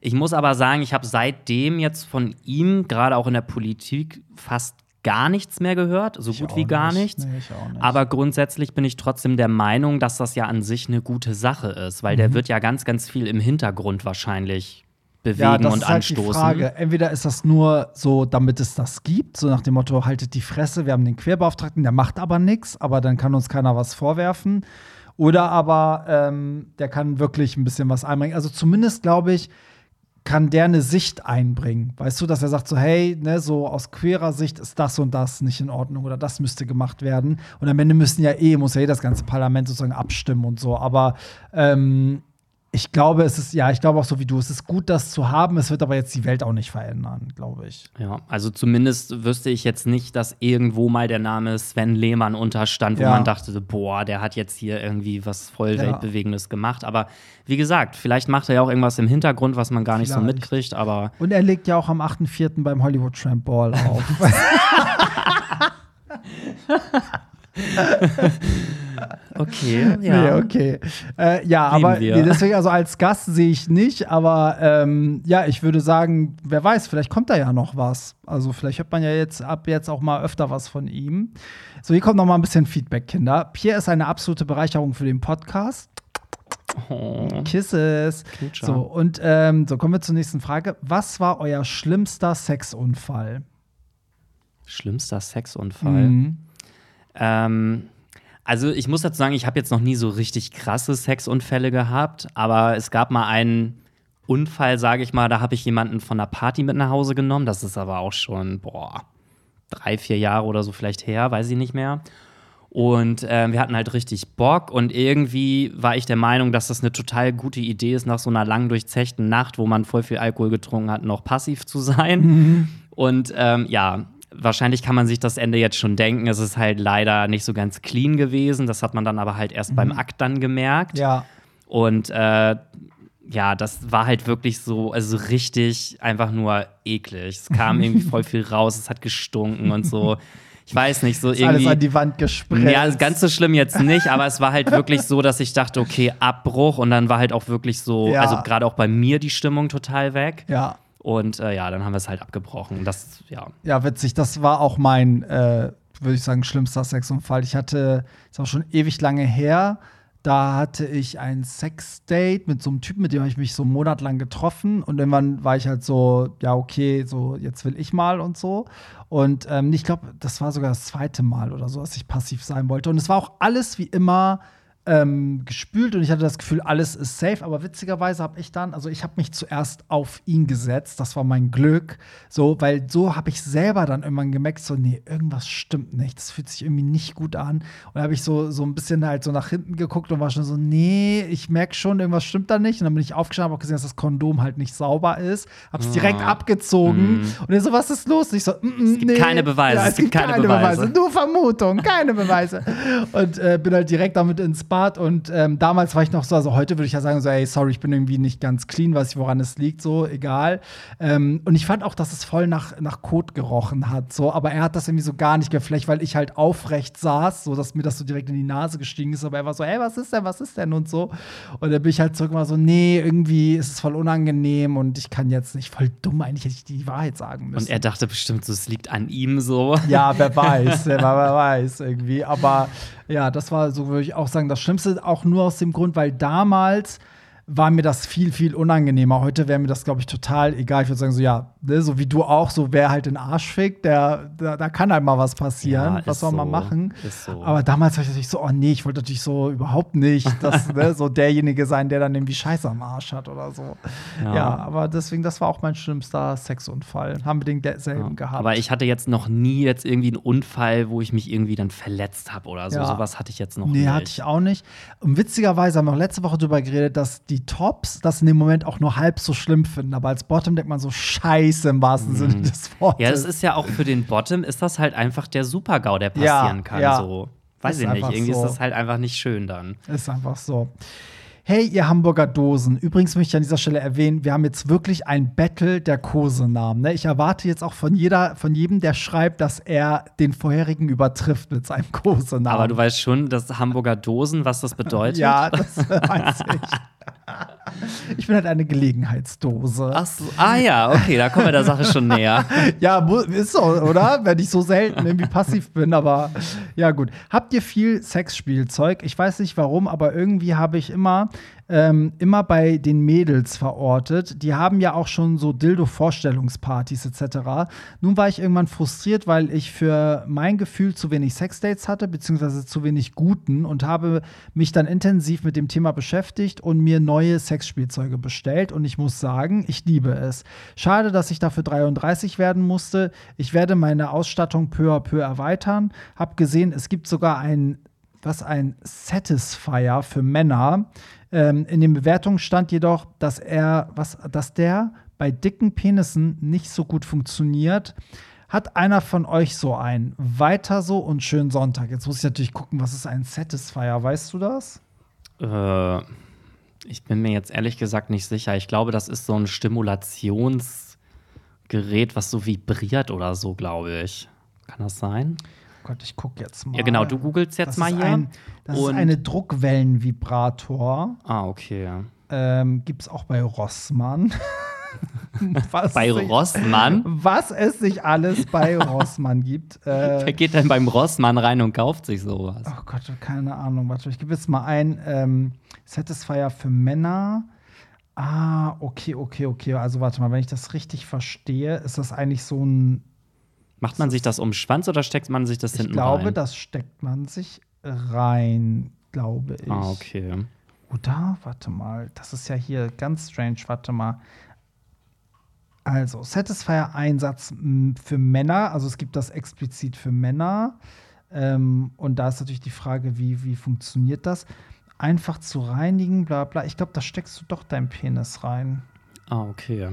Speaker 1: Ich muss aber sagen, ich habe seitdem jetzt von ihm, gerade auch in der Politik, fast gar nichts mehr gehört, so ich gut wie gar nicht. nichts. Nee, nicht. Aber grundsätzlich bin ich trotzdem der Meinung, dass das ja an sich eine gute Sache ist, weil mhm. der wird ja ganz, ganz viel im Hintergrund wahrscheinlich bewegen ja, das und ist halt anstoßen. Die Frage.
Speaker 2: Entweder ist das nur so, damit es das gibt, so nach dem Motto, haltet die Fresse, wir haben den Querbeauftragten, der macht aber nichts, aber dann kann uns keiner was vorwerfen. Oder aber ähm, der kann wirklich ein bisschen was einbringen. Also zumindest glaube ich, kann der eine Sicht einbringen. Weißt du, dass er sagt so, hey, ne, so aus queerer Sicht ist das und das nicht in Ordnung oder das müsste gemacht werden. Und am Ende müssen ja eh, muss ja eh das ganze Parlament sozusagen abstimmen und so. Aber ähm, ich glaube, es ist, ja, ich glaube auch so wie du, es ist gut, das zu haben. Es wird aber jetzt die Welt auch nicht verändern, glaube ich.
Speaker 1: Ja, also zumindest wüsste ich jetzt nicht, dass irgendwo mal der Name Sven Lehmann unterstand, wo ja. man dachte, boah, der hat jetzt hier irgendwie was voll Weltbewegendes ja. gemacht. Aber wie gesagt, vielleicht macht er ja auch irgendwas im Hintergrund, was man gar nicht vielleicht. so mitkriegt, aber.
Speaker 2: Und er legt ja auch am 8.4. beim Hollywood Tramp Ball auf.
Speaker 1: Okay, ja.
Speaker 2: Nee, okay. Äh, ja, Lieben aber nee, deswegen, also als Gast sehe ich nicht, aber ähm, ja, ich würde sagen, wer weiß, vielleicht kommt da ja noch was. Also vielleicht hört man ja jetzt ab jetzt auch mal öfter was von ihm. So, hier kommt noch mal ein bisschen Feedback, Kinder. Pierre ist eine absolute Bereicherung für den Podcast. Oh. Kisses. Kutscher. So, und ähm, so kommen wir zur nächsten Frage. Was war euer schlimmster Sexunfall?
Speaker 1: Schlimmster Sexunfall.
Speaker 2: Mhm.
Speaker 1: Ähm, also ich muss dazu sagen, ich habe jetzt noch nie so richtig krasse Sexunfälle gehabt, aber es gab mal einen Unfall, sage ich mal, da habe ich jemanden von der Party mit nach Hause genommen. Das ist aber auch schon, boah, drei, vier Jahre oder so vielleicht her, weiß ich nicht mehr. Und ähm, wir hatten halt richtig Bock und irgendwie war ich der Meinung, dass das eine total gute Idee ist, nach so einer lang durchzechten Nacht, wo man voll viel Alkohol getrunken hat, noch passiv zu sein. Und ähm, ja, wahrscheinlich kann man sich das Ende jetzt schon denken. Es ist halt leider nicht so ganz clean gewesen. Das hat man dann aber halt erst beim Akt dann gemerkt.
Speaker 2: Ja.
Speaker 1: Und äh, ja, das war halt wirklich so, also richtig einfach nur eklig. Es kam irgendwie voll viel raus, es hat gestunken und so. Ich weiß nicht, so
Speaker 2: Ist
Speaker 1: irgendwie.
Speaker 2: alles an die Wand gesprengt.
Speaker 1: Ja, ganz so schlimm jetzt nicht, aber es war halt wirklich so, dass ich dachte, okay, Abbruch und dann war halt auch wirklich so,
Speaker 2: Ja.
Speaker 1: also gerade auch bei mir die Stimmung total weg.
Speaker 2: ja.
Speaker 1: Und äh, ja, dann haben wir es halt abgebrochen. Das, ja.
Speaker 2: Ja, witzig. Das war auch mein, äh, würde ich sagen, schlimmster Sexunfall. Ich hatte, ist auch schon ewig lange her, da hatte ich ein Sexdate mit so einem Typen, mit dem habe ich mich so einen Monat lang getroffen. Und irgendwann war ich halt so, ja, okay, so jetzt will ich mal und so. Und ähm, ich glaube, das war sogar das zweite Mal oder so, dass ich passiv sein wollte. Und es war auch alles wie immer ähm, gespült und ich hatte das Gefühl, alles ist safe. Aber witzigerweise habe ich dann, also ich habe mich zuerst auf ihn gesetzt. Das war mein Glück. So, weil so habe ich selber dann irgendwann gemerkt, so, nee, irgendwas stimmt nicht. Das fühlt sich irgendwie nicht gut an. Und da habe ich so, so ein bisschen halt so nach hinten geguckt und war schon so, nee, ich merke schon, irgendwas stimmt da nicht. Und dann bin ich aufgestanden, habe auch gesehen, dass das Kondom halt nicht sauber ist. Habe es direkt
Speaker 1: Ah.
Speaker 2: abgezogen. Und er so, was ist los? Und ich so, mm, mm,
Speaker 1: Es gibt keine Beweise,
Speaker 2: Ja, es, gibt keine, Beweise. Nur Vermutung, keine Beweise. und äh, bin halt direkt damit ins Bad. Und ähm, damals war ich noch so, also heute würde ich ja sagen, so, ey, sorry, ich bin irgendwie nicht ganz clean, weiß ich, woran es liegt, so, egal. Ähm, und ich fand auch, dass es voll nach, nach Kot gerochen hat, so, aber er hat das irgendwie so gar nicht. Vielleicht, weil ich halt aufrecht saß, so, dass mir das so direkt in die Nase gestiegen ist, aber er war so, ey, was ist denn, was ist denn und so. Und dann bin ich halt zurück war so, nee, irgendwie ist es voll unangenehm und ich kann jetzt nicht, voll dumm, eigentlich hätte ich die Wahrheit sagen müssen.
Speaker 1: Und er dachte bestimmt, so, es liegt an ihm so.
Speaker 2: Ja, wer weiß, wer, wer weiß irgendwie. Aber ja, das war, so würde ich auch sagen, das Schlimmste auch nur aus dem Grund, weil damals war mir das viel, viel unangenehmer. Heute wäre mir das, glaube ich, total egal. Ich würde sagen, so, ja, ne, so wie du auch, so wer halt den Arsch fickt, der, da, da kann halt mal was passieren.
Speaker 1: Ja,
Speaker 2: was soll man
Speaker 1: so.
Speaker 2: machen?
Speaker 1: Ist so.
Speaker 2: Aber damals war ich natürlich so, oh nee, ich wollte natürlich so überhaupt nicht, dass ne, so derjenige sein, der dann irgendwie Scheiße am Arsch hat oder so. Ja,
Speaker 1: Ja.
Speaker 2: aber deswegen, das war auch mein schlimmster Sexunfall. Haben wir den derselben gehabt.
Speaker 1: Aber ich hatte jetzt noch nie jetzt irgendwie einen Unfall, wo ich mich irgendwie dann verletzt habe oder so.
Speaker 2: Ja.
Speaker 1: Sowas hatte ich jetzt noch
Speaker 2: Nee,
Speaker 1: nicht.
Speaker 2: hatte ich auch nicht. Und witzigerweise haben wir auch letzte Woche drüber geredet, dass die Tops das in dem Moment auch nur halb so schlimm finden. Aber als Bottom denkt man so scheiße im wahrsten Sinne des Wortes.
Speaker 1: Mhm. Ja, das ist ja auch für den Bottom, ist das halt einfach der Super-GAU, der
Speaker 2: Ja,
Speaker 1: passieren kann.
Speaker 2: ja.
Speaker 1: So. Weiß
Speaker 2: Ist
Speaker 1: ich nicht. Irgendwie
Speaker 2: so.
Speaker 1: ist das halt einfach nicht schön dann.
Speaker 2: Ist einfach so. Hey, ihr Hamburger Dosen. Übrigens möchte ich an dieser Stelle erwähnen, wir haben jetzt wirklich ein Battle der Kosenamen. Ne? Ich erwarte jetzt auch von, jeder, von jedem, der schreibt, dass er den vorherigen übertrifft mit seinem Kosenamen.
Speaker 1: Aber du weißt schon, dass Hamburger Dosen, was das bedeutet?
Speaker 2: Ja, das weiß ich. Ich bin halt eine Gelegenheitsdose.
Speaker 1: Ach so. Ah ja, okay, da kommen wir der Sache schon näher.
Speaker 2: Ja, ist so, oder? Wenn ich so selten irgendwie passiv bin, aber ja, gut. Habt ihr viel Sexspielzeug? Ich weiß nicht warum, aber irgendwie habe ich immer, ähm, immer bei den Mädels verortet. Die haben ja auch schon so Dildo-Vorstellungspartys etc. Nun war ich irgendwann frustriert, weil ich für mein Gefühl zu wenig Sexdates hatte, beziehungsweise zu wenig guten und habe mich dann intensiv mit dem Thema beschäftigt und mir neue Sexspielzeuge bestellt. Und ich muss sagen, ich liebe es. Schade, dass ich dafür 33 werden musste. Ich werde meine Ausstattung peu à peu erweitern. Hab gesehen, es gibt sogar ein, was ein Satisfier für Männer. Ähm, in den Bewertungen stand jedoch, dass er, was, dass der bei dicken Penissen nicht so gut funktioniert. Hat einer von euch so einen? Weiter so und schönen Sonntag. Jetzt muss ich natürlich gucken, was ist ein Satisfier? Weißt du das?
Speaker 1: Äh, ich bin mir jetzt ehrlich gesagt nicht sicher. Ich glaube, das ist so ein Stimulationsgerät, was so vibriert oder so, glaube ich. Kann das sein?
Speaker 2: Gott, ich gucke jetzt mal.
Speaker 1: Ja, genau, du googelst jetzt
Speaker 2: das
Speaker 1: mal
Speaker 2: ist
Speaker 1: hier.
Speaker 2: Ein, das ist
Speaker 1: Und-
Speaker 2: eine Druckwellenvibrator.
Speaker 1: Ah, okay.
Speaker 2: Ähm, Gibt es auch bei Rossmann. was
Speaker 1: Bei
Speaker 2: sich-
Speaker 1: Rossmann?
Speaker 2: Was es sich alles bei Rossmann gibt.
Speaker 1: Wer
Speaker 2: Äh,
Speaker 1: geht denn beim Rossmann rein und kauft sich sowas?
Speaker 2: oh Gott, keine Ahnung. Warte, ich gebe jetzt mal ein. Ähm, Satisfier für Männer. Ah, okay, okay, okay. Also warte mal, wenn ich das richtig verstehe, ist das eigentlich so ein
Speaker 1: Macht man sich das um den Schwanz oder steckt man sich das
Speaker 2: Ich
Speaker 1: hinten
Speaker 2: glaube,
Speaker 1: rein?
Speaker 2: das steckt man sich rein, glaube ich.
Speaker 1: Ah, okay.
Speaker 2: Oder? Warte mal. Das ist ja hier ganz strange. Warte mal. Also, Satisfier-Einsatz für Männer. Also, es gibt das explizit für Männer. Ähm, und da ist natürlich die Frage, wie, wie funktioniert das? Einfach zu reinigen, bla bla. Ich glaube, da steckst du doch deinen Penis rein.
Speaker 1: Ah, okay.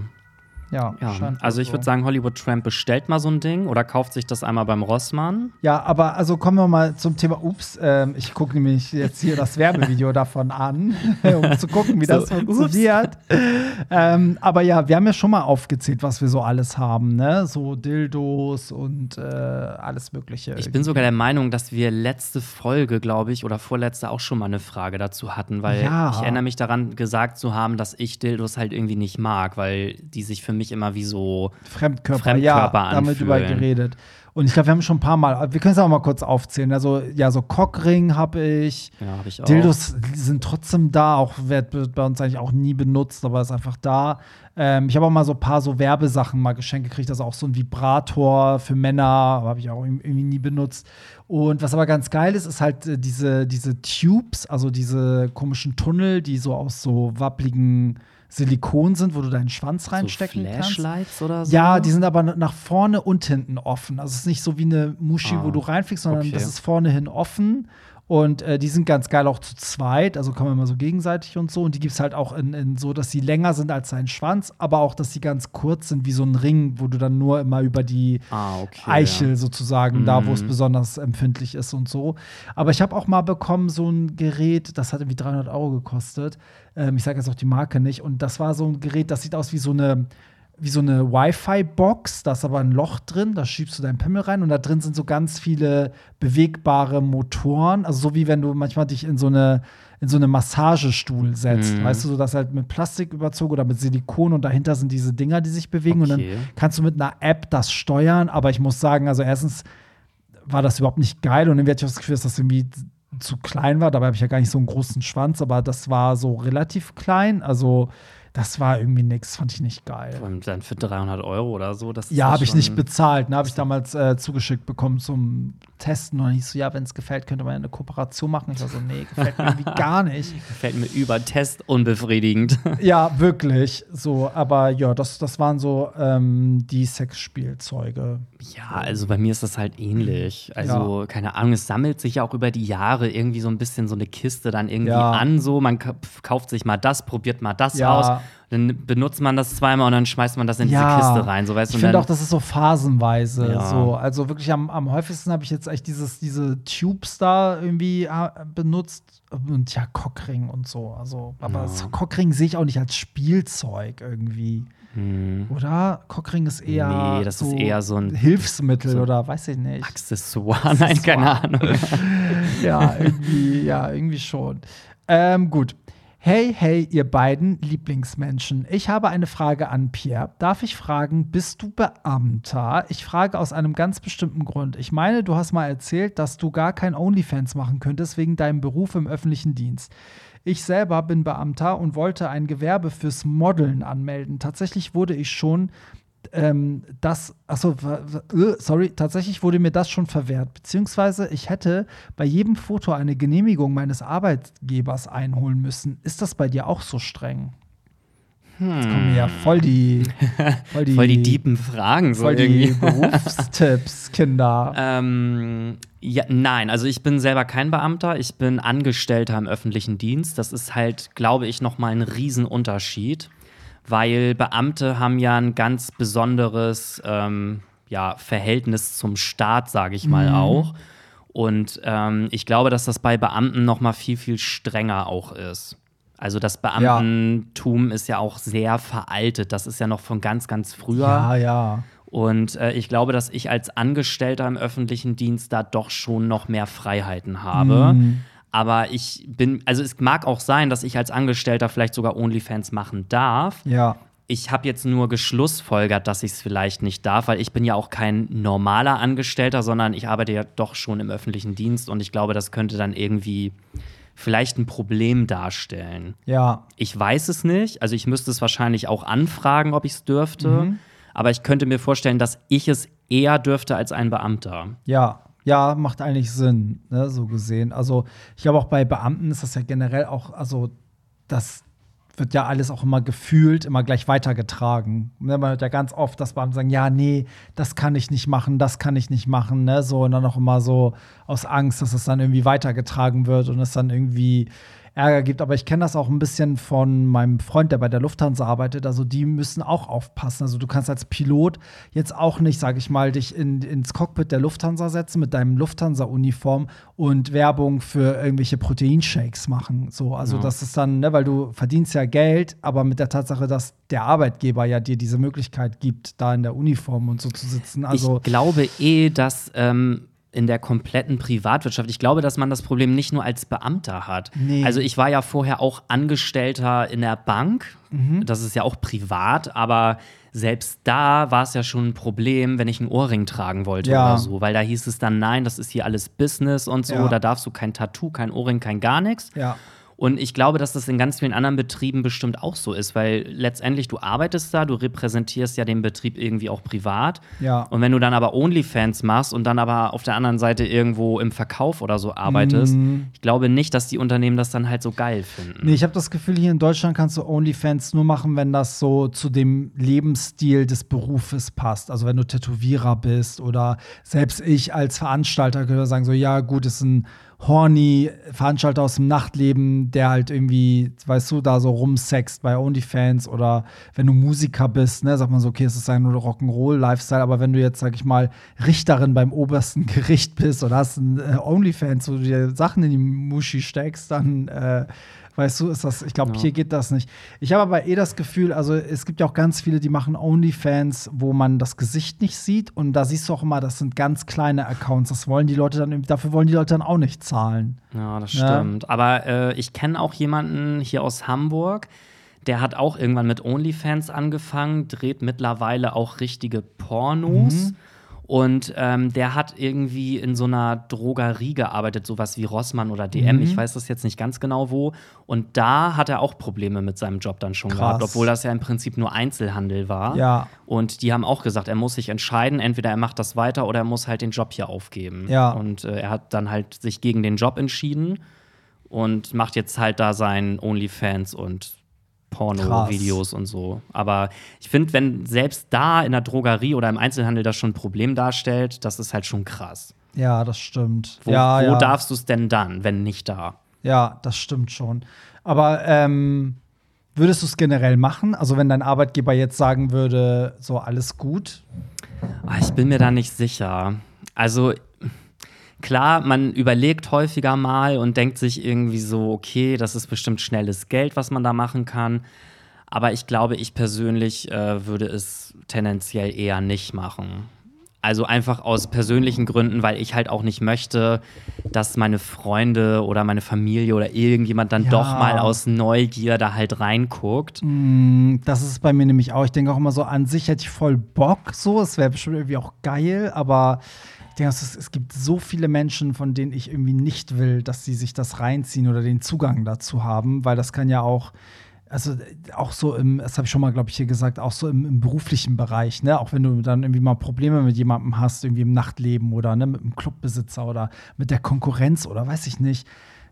Speaker 2: Ja,
Speaker 1: Ja, also ich
Speaker 2: so.
Speaker 1: würde sagen, Hollywood Tramp bestellt mal so ein Ding oder kauft sich das einmal beim Rossmann.
Speaker 2: Ja, aber also kommen wir mal zum Thema. Ups, ähm, ich gucke nämlich jetzt hier das Werbevideo davon an, um zu gucken, wie das
Speaker 1: So,
Speaker 2: funktioniert. Ähm, aber ja, wir haben ja schon mal aufgezählt, was wir so alles haben, ne? So Dildos und äh, alles Mögliche.
Speaker 1: Ich bin sogar der Meinung, dass wir letzte Folge, glaube ich, oder vorletzte auch schon mal eine Frage dazu hatten, weil
Speaker 2: Ja.
Speaker 1: ich erinnere mich daran gesagt zu haben, dass ich Dildos halt irgendwie nicht mag, weil die sich für mich immer wie so
Speaker 2: Fremdkörper,
Speaker 1: Fremdkörper
Speaker 2: ja, da haben wir drüber
Speaker 1: anfühlen.
Speaker 2: geredet. Und ich glaube, wir haben schon ein paar Mal, wir können es auch mal kurz aufzählen. Also, ja, so Cockring habe ich.
Speaker 1: ja, habe ich auch.
Speaker 2: Dildos sind trotzdem da, auch wird bei uns eigentlich auch nie benutzt, aber ist einfach da. Ähm, ich habe auch mal so ein paar so Werbesachen mal geschenkt gekriegt, also auch so ein Vibrator für Männer, habe ich auch irgendwie nie benutzt. Und was aber ganz geil ist, ist halt äh, diese, diese Tubes, also diese komischen Tunnel, die so aus so wappligen Silikon sind, wo du deinen Schwanz reinstecken
Speaker 1: so
Speaker 2: kannst.
Speaker 1: Flashlights oder so?
Speaker 2: Ja, die sind aber nach vorne und hinten offen. Also es ist nicht so wie eine Muschi,
Speaker 1: Ah,
Speaker 2: wo du reinfliegst, sondern
Speaker 1: okay.
Speaker 2: das ist vorne hin offen. Und äh, die sind ganz geil auch zu zweit, also kann man immer so gegenseitig und so. Und die gibt es halt auch in, in so, dass sie länger sind als dein Schwanz, aber auch, dass sie ganz kurz sind, wie so ein Ring, wo du dann nur immer über die
Speaker 1: Ah, okay.
Speaker 2: Eichel sozusagen, da wo es
Speaker 1: Mhm.
Speaker 2: besonders empfindlich ist und so. Aber ich habe auch mal bekommen, so ein Gerät, das hat irgendwie 300 Euro gekostet. Ähm, ich sage jetzt auch die Marke nicht. Und das war so ein Gerät, das sieht aus wie so eine wie so eine Wi-Fi-Box, da ist aber ein Loch drin, da schiebst du deinen Pimmel rein und da drin sind so ganz viele bewegbare Motoren, also so wie wenn du manchmal dich in so eine in so eine Massagestuhl setzt,
Speaker 1: Mhm.
Speaker 2: weißt du, so das halt mit Plastik überzogen oder mit Silikon und dahinter sind diese Dinger, die sich bewegen und
Speaker 1: Okay.
Speaker 2: dann kannst du mit einer App das steuern, aber ich muss sagen, also erstens war das überhaupt nicht geil und irgendwie hatte ich auch das Gefühl, dass das irgendwie zu klein war. Dabei habe ich ja gar nicht so einen großen Schwanz, aber das war so relativ klein. Also, das war irgendwie nix, fand ich nicht geil.
Speaker 1: Vor allem dann für 300 Euro oder so. Das ist
Speaker 2: Ja, habe ich nicht bezahlt. Ne? Habe ich damals äh, zugeschickt bekommen zum Testen. Und dann hieß so, ja, wenn es gefällt, könnte man eine Kooperation machen. Ich war so, nee, gefällt mir irgendwie gar nicht.
Speaker 1: Fällt mir über Test unbefriedigend.
Speaker 2: Ja, wirklich. So, aber ja, das, das waren so ähm, die Sexspielzeuge.
Speaker 1: Ja, also bei mir ist das halt ähnlich. Also, keine Ahnung, es sammelt sich ja auch über die Jahre irgendwie so ein bisschen so eine Kiste dann irgendwie
Speaker 2: Ja.
Speaker 1: an. So, man ka- kauft sich mal das, probiert mal das
Speaker 2: Ja.
Speaker 1: aus. Dann benutzt man das zweimal und dann schmeißt man das in
Speaker 2: Ja.
Speaker 1: diese Kiste rein. So, weißt
Speaker 2: Ich finde auch, das ist so phasenweise.
Speaker 1: Ja.
Speaker 2: So. Also wirklich am, am häufigsten habe ich jetzt echt dieses, diese Tubes da irgendwie äh, benutzt. Und ja, Cockring und so. Also, aber
Speaker 1: Ja.
Speaker 2: Cockring sehe ich auch nicht als Spielzeug irgendwie.
Speaker 1: Hm.
Speaker 2: Oder? Cockring ist eher.
Speaker 1: Nee, das ist eher so ein-
Speaker 2: Hilfsmittel
Speaker 1: so-
Speaker 2: oder weiß ich nicht.
Speaker 1: Accessoire, nein, keine Ahnung.
Speaker 2: ja, irgendwie, ja, irgendwie schon. Ähm, gut. Hey, hey, ihr beiden Lieblingsmenschen. Ich habe eine Frage an Pierre. Darf ich fragen, bist du Beamter? Ich frage aus einem ganz bestimmten Grund. Ich meine, du hast mal erzählt, dass du gar kein OnlyFans machen könntest wegen deinem Beruf im öffentlichen Dienst. Ich selber bin Beamter und wollte ein Gewerbe fürs Modeln anmelden. Tatsächlich wurde ich schon ähm, das, achso, äh, sorry, tatsächlich wurde mir das schon verwehrt. Beziehungsweise ich hätte bei jedem Foto eine Genehmigung meines Arbeitgebers einholen müssen. Ist das bei dir auch so streng? Jetzt kommen mir ja voll die, voll die,
Speaker 1: Voll die deepen Fragen, so
Speaker 2: voll die
Speaker 1: irgendwie.
Speaker 2: Berufstipps, Kinder.
Speaker 1: Ähm, ja, nein, also ich bin selber kein Beamter, ich bin Angestellter im öffentlichen Dienst. Das ist halt, glaube ich, noch mal ein Riesenunterschied, weil Beamte haben ja ein ganz besonderes ähm, ja, Verhältnis zum Staat, sage ich mal auch. Und ähm, ich glaube, dass das bei Beamten noch mal viel, viel strenger auch ist. Also das Beamtentum ist ja auch sehr veraltet. Das ist ja noch von ganz, ganz früher.
Speaker 2: ja, ja.
Speaker 1: Und äh, ich glaube, dass ich als Angestellter im öffentlichen Dienst da doch schon noch mehr Freiheiten habe.
Speaker 2: Mhm.
Speaker 1: Aber ich bin, also es mag auch sein, dass ich als Angestellter vielleicht sogar OnlyFans machen darf.
Speaker 2: Ja.
Speaker 1: Ich habe jetzt nur geschlussfolgert, dass ich es vielleicht nicht darf, weil ich bin ja auch kein normaler Angestellter, sondern ich arbeite ja doch schon im öffentlichen Dienst und ich glaube, das könnte dann irgendwie vielleicht ein Problem darstellen.
Speaker 2: Ja.
Speaker 1: Ich weiß es nicht. Also ich müsste es wahrscheinlich auch anfragen, ob ich es dürfte.
Speaker 2: Mhm.
Speaker 1: Aber ich könnte mir vorstellen, dass ich es eher dürfte als ein Beamter.
Speaker 2: Ja, ja, macht eigentlich Sinn, ne, so gesehen. Also, ich glaube auch bei Beamten ist das ja generell auch, also das wird ja alles auch immer gefühlt, immer gleich weitergetragen. Ne, man hört ja ganz oft, dass Beamte sagen, ja, nee, das kann ich nicht machen, das kann ich nicht machen, ne, so und dann auch immer so aus Angst, dass es dann irgendwie weitergetragen wird und es dann irgendwie Ärger gibt. Aber ich kenne das auch ein bisschen von meinem Freund, der bei der Lufthansa arbeitet. Also die müssen auch aufpassen. Also du kannst als Pilot jetzt auch nicht, sage ich mal, dich in, ins Cockpit der Lufthansa setzen mit deinem Lufthansa-Uniform und Werbung für irgendwelche Proteinshakes machen. So, also
Speaker 1: Ja.
Speaker 2: das ist dann, ne, weil du verdienst ja Geld, aber mit der Tatsache, dass der Arbeitgeber ja dir diese Möglichkeit gibt, da in der Uniform und so zu sitzen. Also
Speaker 1: ich glaube eh, dass ähm, in der kompletten Privatwirtschaft, ich glaube, dass man das Problem nicht nur als Beamter hat.
Speaker 2: Nee.
Speaker 1: Also ich war ja vorher auch Angestellter in der Bank.
Speaker 2: Mhm.
Speaker 1: Das ist ja auch privat, aber selbst da war es ja schon ein Problem, wenn ich einen Ohrring tragen wollte
Speaker 2: Ja.
Speaker 1: oder so, weil da hieß es dann, nein, das ist hier alles Business und so,
Speaker 2: Ja.
Speaker 1: da darfst du kein Tattoo, kein Ohrring, kein gar nichts.
Speaker 2: ja.
Speaker 1: Und ich glaube, dass das in ganz vielen anderen Betrieben bestimmt auch so ist, weil letztendlich du arbeitest da, du repräsentierst ja den Betrieb irgendwie auch privat.
Speaker 2: Ja.
Speaker 1: Und wenn du dann aber OnlyFans machst und dann aber auf der anderen Seite irgendwo im Verkauf oder so arbeitest,
Speaker 2: Mhm.
Speaker 1: ich glaube nicht, dass die Unternehmen das dann halt so geil finden.
Speaker 2: Nee, ich habe das Gefühl, hier in Deutschland kannst du OnlyFans nur machen, wenn das so zu dem Lebensstil des Berufes passt. Also wenn du Tätowierer bist oder selbst ich als Veranstalter könnte sagen so, ja gut, ist ein horny Veranstalter aus dem Nachtleben, der halt irgendwie, weißt du, da so rumsext bei OnlyFans oder wenn du Musiker bist, ne, sagt man so, okay, es ist ein Rock'n'Roll-Lifestyle, aber wenn du jetzt, sag ich mal, Richterin beim obersten Gericht bist oder hast ein äh, OnlyFans, wo du dir Sachen in die Muschi steckst, dann äh, Weißt du, ist das, ich glaube,
Speaker 1: Ja.
Speaker 2: hier geht das nicht. Ich habe aber eh das Gefühl, also es gibt ja auch ganz viele, die machen OnlyFans, wo man das Gesicht nicht sieht. Und da siehst du auch immer, das sind ganz kleine Accounts. Das wollen die Leute dann, dafür wollen die Leute dann auch nicht zahlen.
Speaker 1: Ja, das
Speaker 2: Ja.
Speaker 1: stimmt. Aber äh, ich kenne auch jemanden hier aus Hamburg, der hat auch irgendwann mit OnlyFans angefangen, dreht mittlerweile auch richtige Pornos. Und ähm, der hat irgendwie in so einer Drogerie gearbeitet, sowas wie Rossmann oder DM.
Speaker 2: Mhm.
Speaker 1: Ich weiß das jetzt nicht ganz genau wo. Und da hat er auch Probleme mit seinem Job dann schon
Speaker 2: Krass.
Speaker 1: gehabt, obwohl das ja im Prinzip nur Einzelhandel war.
Speaker 2: Ja.
Speaker 1: Und die haben auch gesagt, er muss sich entscheiden, entweder er macht das weiter oder er muss halt den Job hier aufgeben.
Speaker 2: Ja.
Speaker 1: Und äh, er hat dann halt sich gegen den Job entschieden und macht jetzt halt da sein OnlyFans und Porno-Videos und so. Aber ich finde, wenn selbst da in der Drogerie oder im Einzelhandel das schon ein Problem darstellt, das ist halt schon krass.
Speaker 2: Ja, das stimmt.
Speaker 1: Wo,
Speaker 2: ja,
Speaker 1: wo
Speaker 2: ja.
Speaker 1: darfst du es denn dann, wenn nicht da?
Speaker 2: Ja, das stimmt schon. Aber ähm, würdest du es generell machen? Also, wenn dein Arbeitgeber jetzt sagen würde, so alles gut?
Speaker 1: Ah, Ich bin mir da nicht sicher. Also klar, man überlegt häufiger mal und denkt sich irgendwie so, okay, das ist bestimmt schnelles Geld, was man da machen kann. Aber ich glaube, ich persönlich äh, würde es tendenziell eher nicht machen. Also einfach aus persönlichen Gründen, weil ich halt auch nicht möchte, dass meine Freunde oder meine Familie oder irgendjemand dann
Speaker 2: Ja.
Speaker 1: doch mal aus Neugier da halt reinguckt.
Speaker 2: Mm, Das ist bei mir nämlich auch. Ich denke auch immer so, an sich hätte ich voll Bock so. Es wäre bestimmt irgendwie auch geil, aber ich denke, es, gibt so viele Menschen, von denen ich irgendwie nicht will, dass sie sich das reinziehen oder den Zugang dazu haben, weil das kann ja auch. Also auch so im, das habe ich schon mal, glaube ich, hier gesagt, auch so im, im beruflichen Bereich, ne? Auch wenn du dann irgendwie mal Probleme mit jemandem hast, irgendwie im Nachtleben oder ne, mit einem Clubbesitzer oder mit der Konkurrenz oder weiß ich nicht,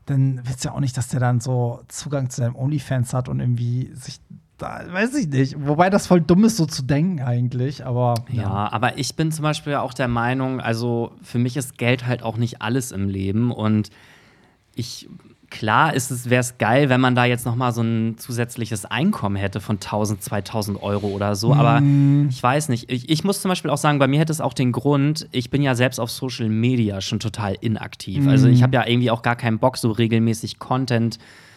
Speaker 2: dann willst du ja auch nicht, dass der dann so Zugang zu deinem OnlyFans hat und irgendwie sich da, weiß ich nicht. Wobei das voll dumm ist, so zu denken eigentlich, aber
Speaker 1: Ja, aber ich bin zum Beispiel auch der Meinung, also für mich ist Geld halt auch nicht alles im Leben und ich klar ist es wäre es geil, wenn man da jetzt noch mal so ein zusätzliches Einkommen hätte von 1000, 2000 Euro oder so, aber ich weiß nicht. Ich, ich muss zum Beispiel auch sagen, bei mir hätte es auch den Grund, ich bin ja selbst auf Social Media schon total inaktiv. Also ich habe ja irgendwie auch gar keinen Bock, so regelmäßig Content äh,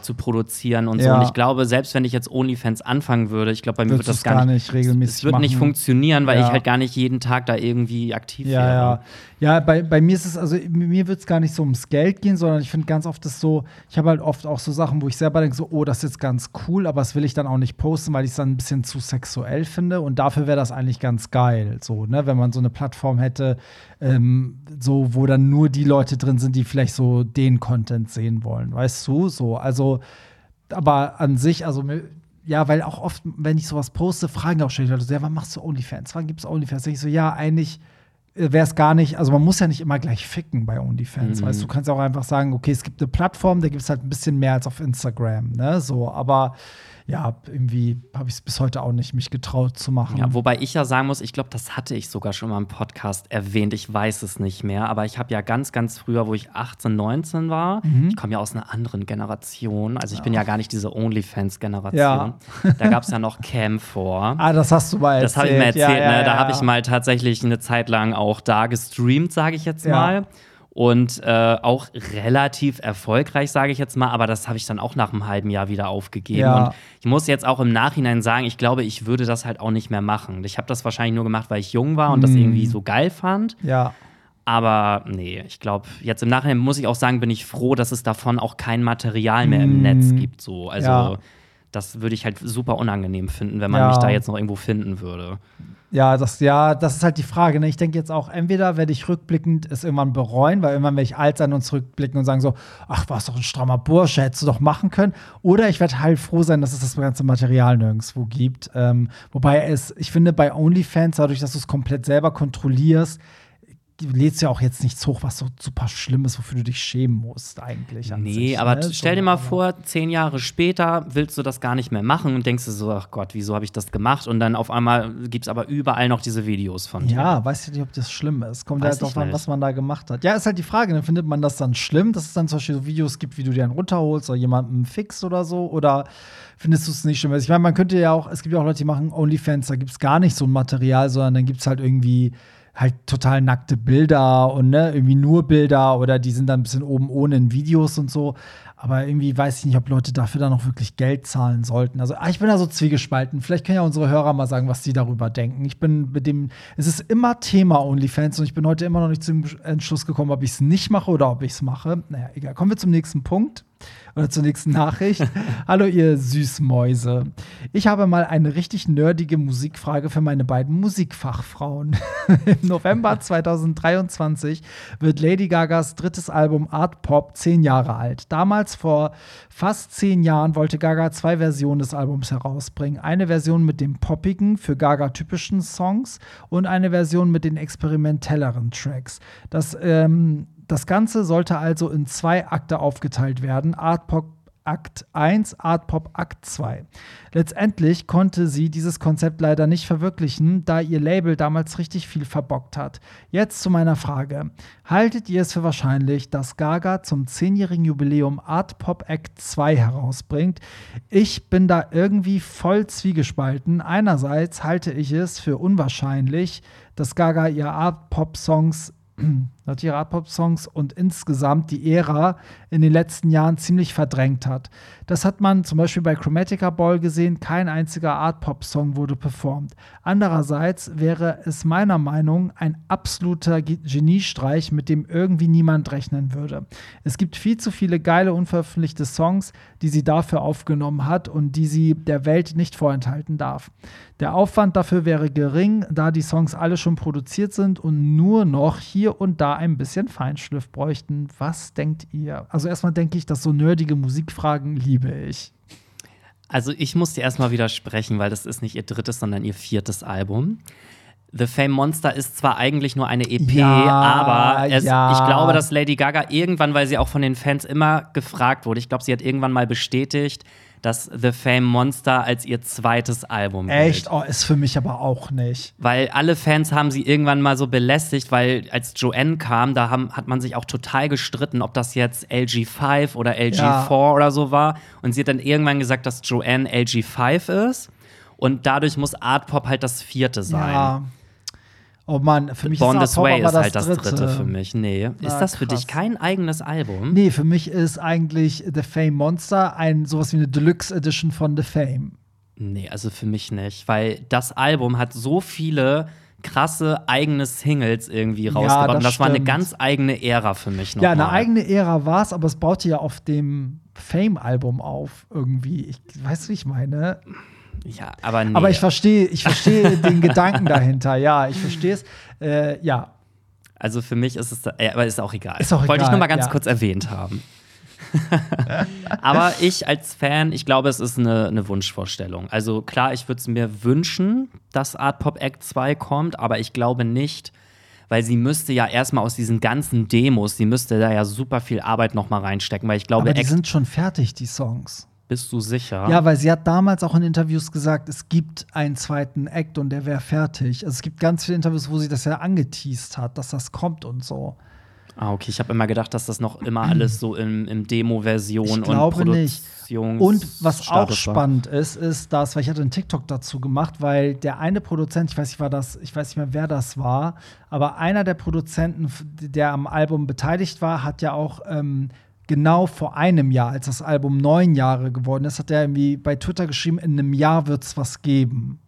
Speaker 1: zu produzieren und so.
Speaker 2: Ja.
Speaker 1: Und ich glaube, selbst wenn ich jetzt OnlyFans anfangen würde, ich glaube, bei mir
Speaker 2: Würdest
Speaker 1: wird das gar
Speaker 2: gar
Speaker 1: nicht,
Speaker 2: nicht regelmäßig
Speaker 1: Es wird nicht
Speaker 2: machen.
Speaker 1: funktionieren, weil
Speaker 2: Ja.
Speaker 1: ich halt gar nicht jeden Tag da irgendwie aktiv
Speaker 2: Ja,
Speaker 1: wäre.
Speaker 2: ja. Ja, bei, bei mir ist es, also mir wird es gar nicht so ums Geld gehen, sondern ich finde ganz oft ist so, ich habe halt oft auch so Sachen, wo ich selber denke, so, oh, das ist jetzt ganz cool, aber das will ich dann auch nicht posten, weil ich es dann ein bisschen zu sexuell finde. Und dafür wäre das eigentlich ganz geil, so, ne, wenn man so eine Plattform hätte, ähm, so, wo dann nur die Leute drin sind, die vielleicht so den Content sehen wollen, weißt du? So, also, aber an sich, also ja, weil auch oft, wenn ich sowas poste, fragen auch schon die Leute, so, ja, wann machst du OnlyFans? Wann gibt's OnlyFans? Denke ich so, ja, eigentlich wäre es gar nicht, also man muss ja nicht immer gleich ficken bei OnlyFans,
Speaker 1: Mhm.
Speaker 2: weißt du, du kannst auch einfach sagen, okay, es gibt eine Plattform, da gibt es halt ein bisschen mehr als auf Instagram, ne, so, aber ja, irgendwie habe ich es bis heute auch nicht mich getraut zu machen.
Speaker 1: Ja, wobei ich ja sagen muss, ich glaube, das hatte ich sogar schon mal im Podcast erwähnt. Ich weiß es nicht mehr, aber ich habe ja ganz, ganz früher, wo ich 18, 19 war,
Speaker 2: Mhm.
Speaker 1: ich komme ja aus einer anderen Generation. Also ich bin ja gar nicht diese OnlyFans-Generation.
Speaker 2: Ja.
Speaker 1: Da gab es ja noch Cam vor.
Speaker 2: ah, das hast du mal erzählt.
Speaker 1: Das habe ich mir erzählt,
Speaker 2: ja, ja,
Speaker 1: ne? Da
Speaker 2: ja.
Speaker 1: habe ich mal tatsächlich eine Zeit lang auch da gestreamt, sage ich jetzt
Speaker 2: Ja.
Speaker 1: mal. Und äh, auch relativ erfolgreich, sage ich jetzt mal, aber das habe ich dann auch nach einem halben Jahr wieder aufgegeben.
Speaker 2: Ja.
Speaker 1: Und ich muss jetzt auch im Nachhinein sagen, ich glaube, ich würde das halt auch nicht mehr machen. Ich habe das wahrscheinlich nur gemacht, weil ich jung war und das
Speaker 2: Mm.
Speaker 1: irgendwie so geil fand.
Speaker 2: Ja,
Speaker 1: Aber nee, ich glaube, jetzt im Nachhinein muss ich auch sagen, bin ich froh, dass es davon auch kein Material mehr im
Speaker 2: Mm.
Speaker 1: Netz gibt. So. Also
Speaker 2: Ja.
Speaker 1: Das würde ich halt super unangenehm finden, wenn man
Speaker 2: Ja.
Speaker 1: mich da jetzt noch irgendwo finden würde.
Speaker 2: Ja, das, ja, das ist halt die Frage. Ne? Ich denke jetzt auch, entweder werde ich rückblickend es irgendwann bereuen, weil irgendwann werde ich alt sein und zurückblicken und sagen so, ach, warst doch ein strammer Bursche, hättest du doch machen können. Oder ich werde halt froh sein, dass es das ganze Material nirgendwo gibt. Ähm, wobei es, ich finde, bei OnlyFans, dadurch, dass du es komplett selber kontrollierst, lädst du ja auch jetzt nichts hoch, was so super schlimm ist, wofür du dich schämen musst, eigentlich.
Speaker 1: Nee,
Speaker 2: sich,
Speaker 1: aber
Speaker 2: ne?
Speaker 1: stell dir mal vor, zehn Jahre später willst du das gar nicht mehr machen und denkst du so, ach Gott, wieso habe ich das gemacht? Und dann auf einmal gibt es aber überall noch diese Videos von dir.
Speaker 2: Ja, weiß ich nicht, ob das schlimm ist. Kommt
Speaker 1: Weiß
Speaker 2: halt drauf an, was man da gemacht hat. Ja, ist halt die Frage, dann findet man das dann schlimm, dass es dann zum Beispiel so Videos gibt, wie du dir einen runterholst oder jemanden fixst oder so? Oder findest du es nicht schlimm? Also ich meine, man könnte ja auch, es gibt ja auch Leute, die machen OnlyFans, da gibt es gar nicht so ein Material, sondern dann gibt es halt irgendwie halt total nackte Bilder und ne, irgendwie nur Bilder oder die sind dann ein bisschen oben ohne in Videos und so. Aber irgendwie weiß ich nicht, ob Leute dafür dann auch wirklich Geld zahlen sollten. Also ah, ich bin da so zwiegespalten. Vielleicht können ja unsere Hörer mal sagen, was die darüber denken. Ich bin mit dem, es ist immer Thema OnlyFans und ich bin heute immer noch nicht zum Entschluss gekommen, ob ich es nicht mache oder ob ich es mache. Naja, egal. Kommen wir zum nächsten Punkt oder zur nächsten Nachricht. Hallo, ihr Süßmäuse. Ich habe mal eine richtig nerdige Musikfrage für meine beiden Musikfachfrauen. Im November 2023 wird Lady Gagas drittes Album Art Pop zehn Jahre alt. Damals vor fast zehn Jahren wollte Gaga zwei Versionen des Albums herausbringen. Eine Version mit den poppigen, für Gaga typischen Songs und eine Version mit den experimentelleren Tracks. Das ähm, das Ganze sollte also in zwei Akte aufgeteilt werden. Art Pop Akt 1, Art Pop Akt 2. Letztendlich konnte sie dieses Konzept leider nicht verwirklichen, da ihr Label damals richtig viel verbockt hat. Jetzt zu meiner Frage. Haltet ihr es für wahrscheinlich, dass Gaga zum 10-jährigen Jubiläum Art Pop Act 2 herausbringt? Ich bin da irgendwie voll zwiegespalten. Einerseits halte ich es für unwahrscheinlich, dass Gaga ihr Art Pop Songs Art-Pop-Songs und insgesamt die Ära in den letzten Jahren ziemlich verdrängt hat. Das hat man zum Beispiel bei Chromatica Ball gesehen, kein einziger Art-Pop-Song wurde performt. Andererseits wäre es meiner Meinung nach ein absoluter Ge- Geniestreich, mit dem irgendwie niemand rechnen würde. Es gibt viel zu viele geile unveröffentlichte Songs, die sie dafür aufgenommen hat und die sie der Welt nicht vorenthalten darf. Der Aufwand dafür wäre gering, da die Songs alle schon produziert sind und nur noch hier und da ein bisschen Feinschliff bräuchten. Was denkt ihr? Also erstmal denke ich, dass so nerdige Musikfragen liebe ich.
Speaker 1: Also ich muss dir erstmal widersprechen, weil das ist nicht ihr drittes, sondern ihr viertes Album. The Fame Monster ist zwar eigentlich nur eine EP,
Speaker 2: Ja,
Speaker 1: aber es,
Speaker 2: ja.
Speaker 1: ich glaube, dass Lady Gaga irgendwann, weil sie auch von den Fans immer gefragt wurde, ich glaube, sie hat irgendwann mal bestätigt, dass The Fame Monster als ihr zweites Album
Speaker 2: Echt?
Speaker 1: gilt.
Speaker 2: Oh, ist für mich aber auch nicht.
Speaker 1: Weil alle Fans haben sie irgendwann mal so belästigt, weil als Joanne kam, da haben, hat man sich auch total gestritten, ob das jetzt LG5 oder LG4
Speaker 2: Ja.
Speaker 1: oder so war. Und sie hat dann irgendwann gesagt, dass Joanne LG5 ist. Und dadurch muss Art Pop halt das vierte sein.
Speaker 2: Ja. Oh Mann, für mich
Speaker 1: Born
Speaker 2: ist
Speaker 1: This Way ist halt das dritte.
Speaker 2: dritte
Speaker 1: für mich. Nee. ist
Speaker 2: Ah,
Speaker 1: das für
Speaker 2: krass.
Speaker 1: dich kein eigenes Album?
Speaker 2: Nee, für mich ist eigentlich The Fame Monster ein sowas wie eine Deluxe Edition von The Fame.
Speaker 1: Nee, also für mich nicht. Weil das Album hat so viele krasse eigene Singles irgendwie
Speaker 2: Ja,
Speaker 1: rausgebracht.
Speaker 2: das
Speaker 1: Und das war eine ganz eigene Ära für mich noch
Speaker 2: Ja, eine
Speaker 1: mal.
Speaker 2: eigene Ära war es, aber es baute ja auf dem Fame-Album auf, irgendwie. Ich weiß, wie ich meine.
Speaker 1: Ja, aber nee.
Speaker 2: Aber ich verstehe ich verstehe den Gedanken dahinter. Ja, ich verstehe es. Äh, ja,
Speaker 1: Also für mich ist es, äh, aber ist auch egal.
Speaker 2: Ist auch
Speaker 1: Wollte ich
Speaker 2: egal,
Speaker 1: nur mal ganz
Speaker 2: ja.
Speaker 1: kurz erwähnt haben. Aber ich als Fan, ich glaube, es ist eine, eine Wunschvorstellung. Also klar, ich würde es mir wünschen, dass Art Pop Act 2 kommt, aber ich glaube nicht, weil sie müsste ja erstmal aus diesen ganzen Demos, sie müsste da ja super viel Arbeit noch mal reinstecken, weil ich glaube,
Speaker 2: Aber die
Speaker 1: Act,
Speaker 2: sind schon fertig, die Songs.
Speaker 1: Bist du sicher?
Speaker 2: Ja, weil sie hat damals auch in Interviews gesagt, es gibt einen zweiten Act und der wäre fertig. Also es gibt ganz viele Interviews, wo sie das ja angeteased hat, dass das kommt und so.
Speaker 1: Ah, okay, ich habe immer gedacht, dass das noch immer alles so im, im Demo-Version
Speaker 2: Ich
Speaker 1: und
Speaker 2: glaube nicht. Und was auch
Speaker 1: Status war.
Speaker 2: spannend ist, ist das, weil ich hatte einen TikTok dazu gemacht, weil der eine Produzent, ich weiß nicht, war das, ich weiß nicht mehr, wer das war, aber einer der Produzenten, der am Album beteiligt war, hat ja auch ähm, genau vor einem Jahr, als das Album neun Jahre geworden ist, hat er irgendwie bei Twitter geschrieben, in einem Jahr wird es was geben.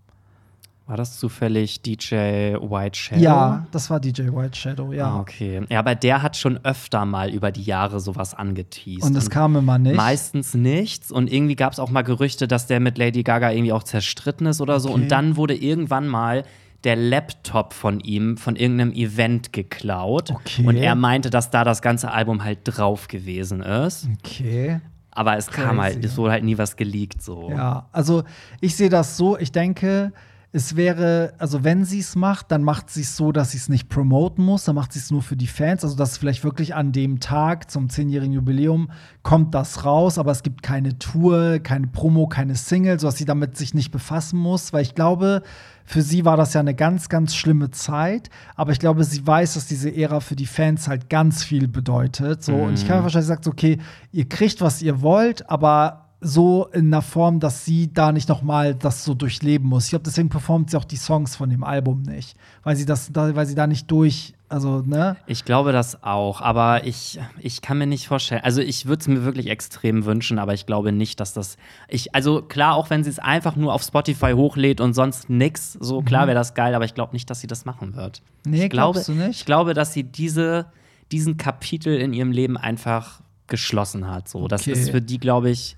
Speaker 1: War das zufällig DJ White Shadow?
Speaker 2: Ja, das war DJ White Shadow, ja.
Speaker 1: Ah, okay. Ja, aber der hat schon öfter mal über die Jahre sowas angeteased.
Speaker 2: Und es kam immer nicht.
Speaker 1: Meistens nichts. Und irgendwie gab es auch mal Gerüchte, dass der mit Lady Gaga irgendwie auch zerstritten ist oder so.
Speaker 2: Okay.
Speaker 1: Und dann wurde irgendwann mal der Laptop von ihm von irgendeinem Event geklaut.
Speaker 2: Okay.
Speaker 1: Und er meinte, dass da das ganze Album halt drauf gewesen ist.
Speaker 2: Okay.
Speaker 1: Aber es kam halt,
Speaker 2: Crazy.
Speaker 1: es wurde halt nie was geleakt so.
Speaker 2: Ja, also ich sehe das so, ich denke, es wäre, also wenn sie es macht, dann macht sie es so, dass sie es nicht promoten muss, dann macht sie es nur für die Fans. Also dass vielleicht wirklich an dem Tag zum 10-jährigen Jubiläum kommt das raus, aber es gibt keine Tour, keine Promo, keine Single, sodass sie damit sich nicht befassen muss, weil ich glaube, für sie war das ja eine ganz, ganz schlimme Zeit, aber ich glaube, sie weiß, dass diese Ära für die Fans halt ganz viel bedeutet. So, und ich kann mir wahrscheinlich sagen, okay, ihr kriegt, was ihr wollt, aber so in einer Form, dass sie da nicht noch mal das so durchleben muss. Ich glaube, deswegen performt sie auch die Songs von dem Album nicht, weil sie das, da, weil sie da nicht durch, also ne?
Speaker 1: Ich glaube das auch, aber ich, ich kann mir nicht vorstellen. Also ich würde es mir wirklich extrem wünschen, aber ich glaube nicht, dass das. Ich, also klar, auch wenn sie es einfach nur auf Spotify hochlädt und sonst nix, so klar wäre das geil, aber ich glaube nicht, dass sie das machen wird.
Speaker 2: Mhm. Nee,
Speaker 1: ich glaube,
Speaker 2: glaubst du nicht?
Speaker 1: Ich glaube, dass sie diese, diesen Kapitel in ihrem Leben einfach geschlossen hat. So, das
Speaker 2: Okay.
Speaker 1: ist für die, glaube ich.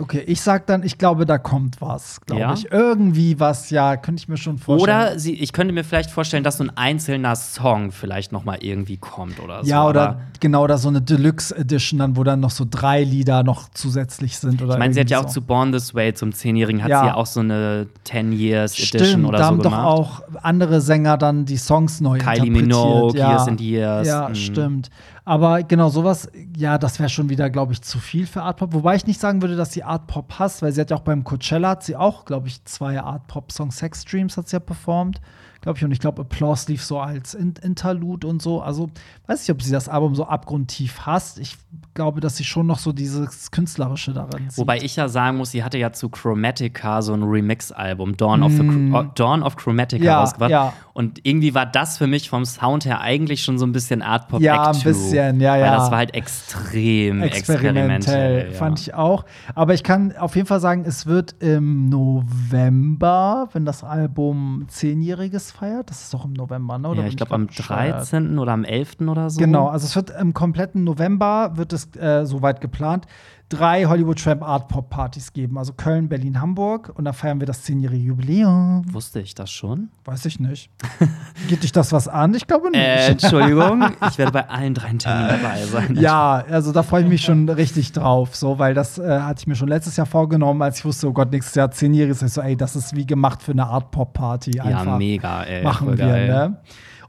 Speaker 2: Okay, ich sag dann, ich glaube, da kommt was, glaube
Speaker 1: Ja?
Speaker 2: ich. Irgendwie was, ja, könnte ich mir schon vorstellen.
Speaker 1: Oder sie, ich könnte mir vielleicht vorstellen, dass so ein einzelner Song vielleicht noch mal irgendwie kommt oder so.
Speaker 2: ja, oder
Speaker 1: aber-
Speaker 2: genau, oder so eine Deluxe Edition, dann, wo dann noch so drei Lieder noch zusätzlich sind. Oder
Speaker 1: Ich meine, sie hat ja auch
Speaker 2: irgendwie
Speaker 1: zu Born This Way zum Zehnjährigen hat
Speaker 2: Ja.
Speaker 1: sie ja auch so eine 10 Years Edition
Speaker 2: Stimmt,
Speaker 1: oder
Speaker 2: da
Speaker 1: so
Speaker 2: haben doch
Speaker 1: gemacht.
Speaker 2: auch andere Sänger dann die Songs neu
Speaker 1: Kylie
Speaker 2: interpretiert.
Speaker 1: Minogue,
Speaker 2: ja.
Speaker 1: Years and Years.
Speaker 2: Ja,
Speaker 1: Mhm.
Speaker 2: stimmt. Aber genau sowas, ja, das wäre schon wieder, glaube ich, zu viel für Art Pop. Wobei ich nicht sagen würde, dass sie Art Pop hasst, weil sie hat ja auch beim Coachella hat sie auch, glaube ich, zwei Art Pop Songs, Sex Dreams hat sie ja performt, glaube ich. Und ich glaube, Applause lief so als In Interlude und so. Also weiß nicht, ob sie das Album so abgrundtief hasst. Ich glaube, dass sie schon noch so dieses künstlerische darin sieht.
Speaker 1: Wobei ich ja sagen muss, sie hatte ja zu Chromatica so ein Remix-Album, Dawn, of the Chro- oh, Dawn of Chromatica
Speaker 2: Mm. Ja,
Speaker 1: rausgebracht.
Speaker 2: ja.
Speaker 1: Und irgendwie war das für mich vom Sound her eigentlich schon so ein bisschen Art Pop
Speaker 2: Ja, ein
Speaker 1: 2,
Speaker 2: bisschen, ja,
Speaker 1: Weil
Speaker 2: ja.
Speaker 1: das war halt extrem
Speaker 2: experimentell,
Speaker 1: experimentell.
Speaker 2: fand ich auch. Aber ich kann auf jeden Fall sagen, es wird im November, wenn das Album Zehnjähriges feiert, das ist doch im November, ne? Oder
Speaker 1: Ja, ich glaube am
Speaker 2: bescheuert?
Speaker 1: 13. oder am 11. oder so.
Speaker 2: Genau, also es wird im kompletten November, wird es äh, soweit geplant, drei Hollywood Tramp Art Pop Partys geben. Also Köln, Berlin, Hamburg. Und da feiern wir das zehnjährige Jubiläum.
Speaker 1: Wusste ich das schon?
Speaker 2: Weiß ich nicht. Geht dich das was an? Ich glaube nicht.
Speaker 1: Äh, Entschuldigung, ich werde bei allen drei Terminen dabei sein.
Speaker 2: Ja, also da freue ich mich schon richtig drauf, so, weil das äh, hatte ich mir schon letztes Jahr vorgenommen, als ich wusste, oh Gott, nächstes Jahr zehnjähriges. Ich so, ey, das ist wie gemacht für eine Art Pop-Party.
Speaker 1: Ja,
Speaker 2: Einfach
Speaker 1: mega, ey.
Speaker 2: machen wir,
Speaker 1: geil.
Speaker 2: ne?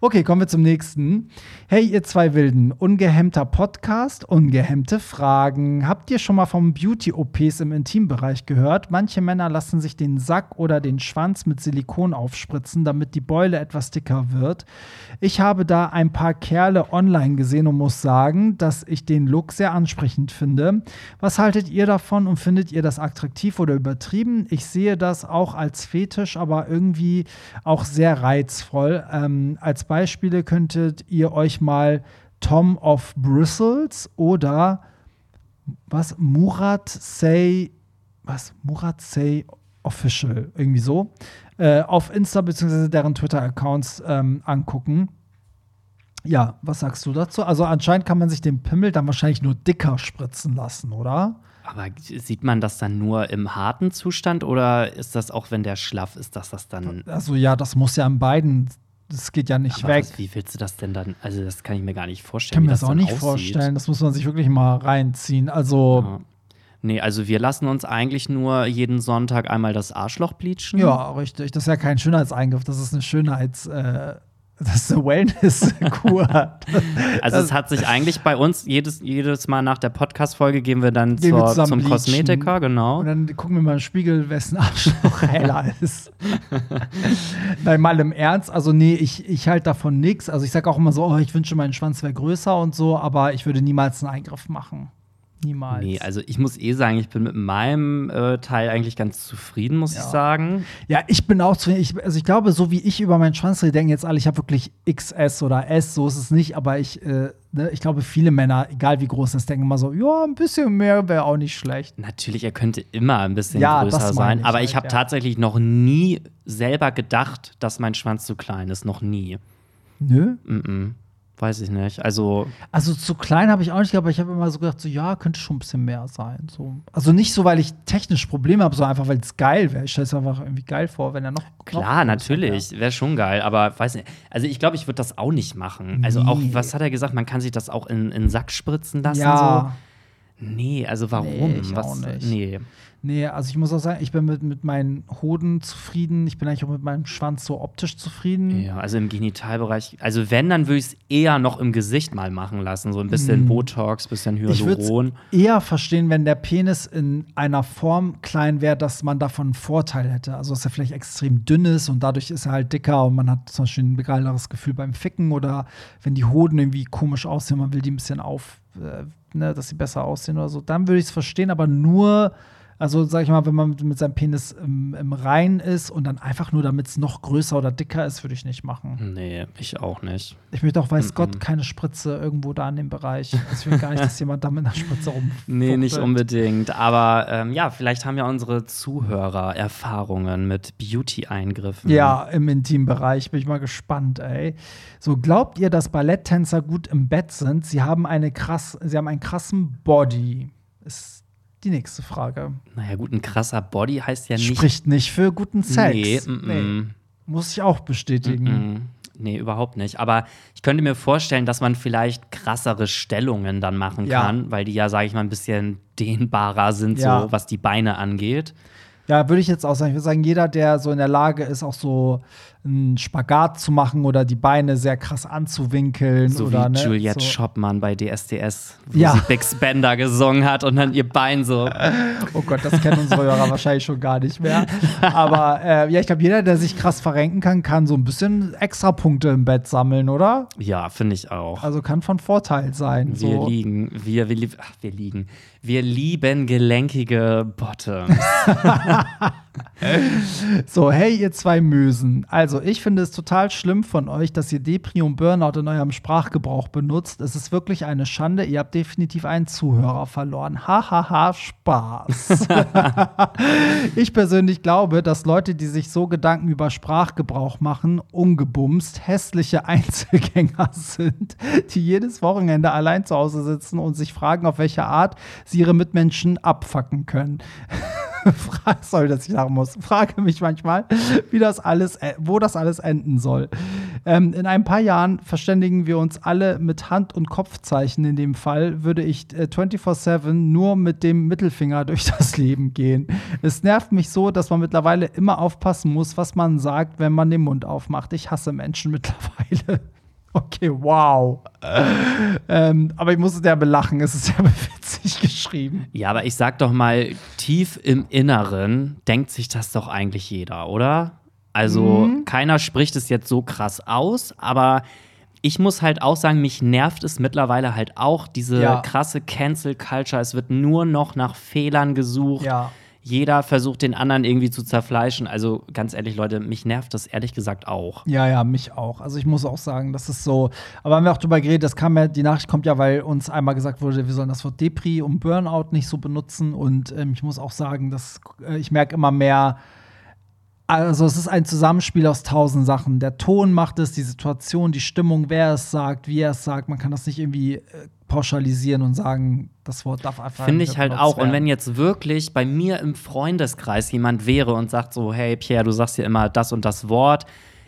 Speaker 2: Okay, kommen wir zum nächsten. Hey, ihr zwei Wilden, ungehemmter Podcast, ungehemmte Fragen. Habt ihr schon mal vom Beauty-OPs im Intimbereich gehört? Manche Männer lassen sich den Sack oder den Schwanz mit Silikon aufspritzen, damit die Beule etwas dicker wird. Ich habe da ein paar Kerle online gesehen und muss sagen, dass ich den Look sehr ansprechend finde. Was haltet ihr davon und findet ihr das attraktiv oder übertrieben? Ich sehe das auch als Fetisch, aber irgendwie auch sehr reizvoll. Ähm, als Beispiele könntet ihr euch mal Tom of Bristles oder was Murat Say was Murat Say Official irgendwie so äh, auf Insta bzw. deren Twitter-Accounts ähm, angucken. Ja, was sagst du dazu? Also anscheinend kann man sich den Pimmel dann wahrscheinlich nur dicker spritzen lassen, oder?
Speaker 1: Aber sieht man das dann nur im harten Zustand oder ist das auch, wenn der schlaff ist, dass das dann.
Speaker 2: Also ja, das muss ja in beiden Das geht ja nicht
Speaker 1: Aber
Speaker 2: weg.
Speaker 1: was, wie willst du das denn dann? Also, das kann ich mir gar nicht
Speaker 2: ich
Speaker 1: vorstellen.
Speaker 2: kann
Speaker 1: wie
Speaker 2: mir das
Speaker 1: das
Speaker 2: auch nicht
Speaker 1: aussieht.
Speaker 2: vorstellen. Das muss man sich wirklich mal reinziehen. Also,
Speaker 1: Ja. Nee, also wir lassen uns eigentlich nur jeden Sonntag einmal das Arschloch bleachen.
Speaker 2: ja, richtig. Das ist ja kein Schönheitseingriff. Das ist eine Schönheits-, äh, das ist eine Wellness-Kur.
Speaker 1: Also es hat sich eigentlich bei uns jedes, jedes Mal nach der Podcast-Folge gehen wir dann
Speaker 2: Gehen wir
Speaker 1: zur,
Speaker 2: zusammen
Speaker 1: zum
Speaker 2: bleachen.
Speaker 1: Kosmetiker, genau.
Speaker 2: Und dann gucken wir mal im Spiegel, wessen Arschloch heller ist. Nein, mal im Ernst. Also, nee, ich, ich halte davon nichts. Also, ich sage auch immer so, oh, ich wünsche, mein Schwanz wäre größer und so, aber ich würde niemals einen Eingriff machen. Niemals.
Speaker 1: Nee, also ich muss eh sagen, ich bin mit meinem äh, Teil eigentlich ganz zufrieden, muss
Speaker 2: Ja.
Speaker 1: ich sagen.
Speaker 2: Ja, ich bin auch zu. Ich, also, ich glaube, so wie ich über meinen Schwanz rede, denken jetzt alle, ich habe wirklich XS oder S. So ist es nicht. Aber ich, äh, ne, ich glaube, viele Männer, egal wie groß das, denken immer so, ja, ein bisschen mehr wäre auch nicht schlecht.
Speaker 1: Natürlich, er könnte immer ein bisschen
Speaker 2: Ja,
Speaker 1: größer sein,
Speaker 2: ich
Speaker 1: aber
Speaker 2: halt,
Speaker 1: ich habe
Speaker 2: ja.
Speaker 1: tatsächlich noch nie selber gedacht, dass mein Schwanz zu klein ist. Noch nie.
Speaker 2: Nö.
Speaker 1: Mm -mm. Weiß ich nicht. Also,
Speaker 2: Also zu klein habe ich auch nicht, aber ich habe immer so gedacht, so ja, könnte schon ein bisschen mehr sein. So. Also nicht so, weil ich technisch Probleme habe, sondern einfach, weil es geil wäre. Ich stelle es einfach irgendwie geil vor, wenn er noch.
Speaker 1: Klar,
Speaker 2: noch
Speaker 1: natürlich, wäre schon geil, aber weiß nicht. Also ich glaube, ich würde das auch nicht machen. Also auch, was hat er gesagt? Man kann sich das auch in, in den Sack spritzen lassen.
Speaker 2: Ja.
Speaker 1: So. Nee, also warum?
Speaker 2: Nee, ich
Speaker 1: was,
Speaker 2: auch nicht.
Speaker 1: Nee.
Speaker 2: Nee, also ich muss auch sagen, ich bin mit, mit meinen Hoden zufrieden. Ich bin eigentlich auch mit meinem Schwanz so optisch zufrieden.
Speaker 1: Ja, also im Genitalbereich. Also wenn, dann würde ich es eher noch im Gesicht mal machen lassen. So ein bisschen Botox, bisschen
Speaker 2: Mm. Ich würde
Speaker 1: Hyaluron.
Speaker 2: eher verstehen, wenn der Penis in einer Form klein wäre, dass man davon einen Vorteil hätte. Also, dass er vielleicht extrem dünn ist und dadurch ist er halt dicker und man hat zum Beispiel ein geileres Gefühl beim Ficken oder wenn die Hoden irgendwie komisch aussehen, man will die ein bisschen auf, äh, ne, dass sie besser aussehen oder so. Dann würde ich es verstehen, aber nur. Also, sag ich mal, wenn man mit, mit seinem Penis im, im Rein ist und dann einfach nur, damit es noch größer oder dicker ist, würde ich nicht machen.
Speaker 1: Nee, ich auch nicht.
Speaker 2: Ich möchte auch, weiß
Speaker 1: Mhm.
Speaker 2: Gott, keine Spritze irgendwo da in dem Bereich. Also ich will gar nicht, dass jemand da mit einer Spritze rum.
Speaker 1: Nee, nicht unbedingt. Aber ähm, ja, vielleicht haben ja unsere Zuhörer Erfahrungen mit Beauty-Eingriffen.
Speaker 2: Ja, im Intimbereich bin ich mal gespannt, ey. So, glaubt ihr, dass Balletttänzer gut im Bett sind? Sie haben eine krass, sie haben einen krassen Body. Ist die nächste Frage.
Speaker 1: Naja, gut, ein krasser Body heißt ja nicht.
Speaker 2: Spricht nicht für guten Sex.
Speaker 1: Nee, mm, mm.
Speaker 2: Muss ich auch bestätigen.
Speaker 1: Mm, Nee, überhaupt nicht. Aber ich könnte mir vorstellen, dass man vielleicht krassere Stellungen dann machen
Speaker 2: Ja.
Speaker 1: kann, weil die ja, sage ich mal, ein bisschen dehnbarer sind,
Speaker 2: Ja.
Speaker 1: so was die Beine angeht.
Speaker 2: Ja, würde ich jetzt auch sagen. Ich würde sagen, jeder, der so in der Lage ist, auch so einen Spagat zu machen oder die Beine sehr krass anzuwinkeln.
Speaker 1: So
Speaker 2: oder,
Speaker 1: wie
Speaker 2: ne,
Speaker 1: Juliette
Speaker 2: so.
Speaker 1: Schoppmann bei DSDS, wo
Speaker 2: Ja.
Speaker 1: sie Big Spender gesungen hat und dann ihr Bein so.
Speaker 2: Oh Gott, das kennen unsere Hörer wahrscheinlich schon gar nicht mehr. Aber äh, ja, ich glaube, jeder, der sich krass verrenken kann, kann so ein bisschen Extrapunkte im Bett sammeln, oder?
Speaker 1: Ja, finde ich auch.
Speaker 2: Also kann von Vorteil sein.
Speaker 1: Wir
Speaker 2: so.
Speaker 1: liegen, wir, wir, ach, wir liegen. Wir lieben gelenkige Bottoms.
Speaker 2: So, hey, ihr zwei Mösen. Also, ich finde es total schlimm von euch, dass ihr Depri und Burnout in eurem Sprachgebrauch benutzt. Es ist wirklich eine Schande. Ihr habt definitiv einen Zuhörer verloren. Hahaha, ha, ha, Spaß. ich persönlich glaube, dass Leute, die sich so Gedanken über Sprachgebrauch machen, ungebumst, hässliche Einzelgänger sind, die jedes Wochenende allein zu Hause sitzen und sich fragen, auf welche Art sie ihre Mitmenschen abfacken können. Frage, sorry, dass ich lachen muss. Frage mich manchmal, wie das alles, äh, wo das alles enden soll. Ähm, in ein paar Jahren verständigen wir uns alle mit Hand- und Kopfzeichen. In dem Fall würde ich äh, 24/7 nur mit dem Mittelfinger durch das Leben gehen. Es nervt mich so, dass man mittlerweile immer aufpassen muss, was man sagt, wenn man den Mund aufmacht. Ich hasse Menschen mittlerweile. Okay, wow. ähm, aber ich musste derbe lachen. Es ist sehr witzig geschrieben.
Speaker 1: ja, aber ich sag doch mal, tief im Inneren denkt sich das doch eigentlich jeder, oder? Also,
Speaker 2: Mhm.
Speaker 1: keiner spricht es jetzt so krass aus, aber ich muss halt auch sagen, mich nervt es mittlerweile halt auch, diese
Speaker 2: Ja.
Speaker 1: krasse Cancel Culture. Es wird nur noch nach Fehlern gesucht.
Speaker 2: Ja.
Speaker 1: Jeder versucht, den anderen irgendwie zu zerfleischen. Also, ganz ehrlich, Leute, mich nervt das ehrlich gesagt auch.
Speaker 2: Ja, ja, mich auch. Also ich muss auch sagen, das ist so. Aber haben wir auch drüber geredet, das kam ja, die Nachricht kommt ja, weil uns einmal gesagt wurde, wir sollen das Wort Depri und Burnout nicht so benutzen. Und ähm, ich muss auch sagen, dass äh, ich merke immer mehr. Also es ist ein Zusammenspiel aus tausend Sachen. Der Ton macht es, die Situation, die Stimmung, wer es sagt, wie er es sagt. Man kann das nicht irgendwie äh, pauschalisieren und sagen, das Wort darf einfach
Speaker 1: Finde ich halt auch. Und
Speaker 2: werden.
Speaker 1: wenn jetzt wirklich bei mir im Freundeskreis jemand wäre und sagt so, hey Pierre, du sagst ja immer das und das Wort,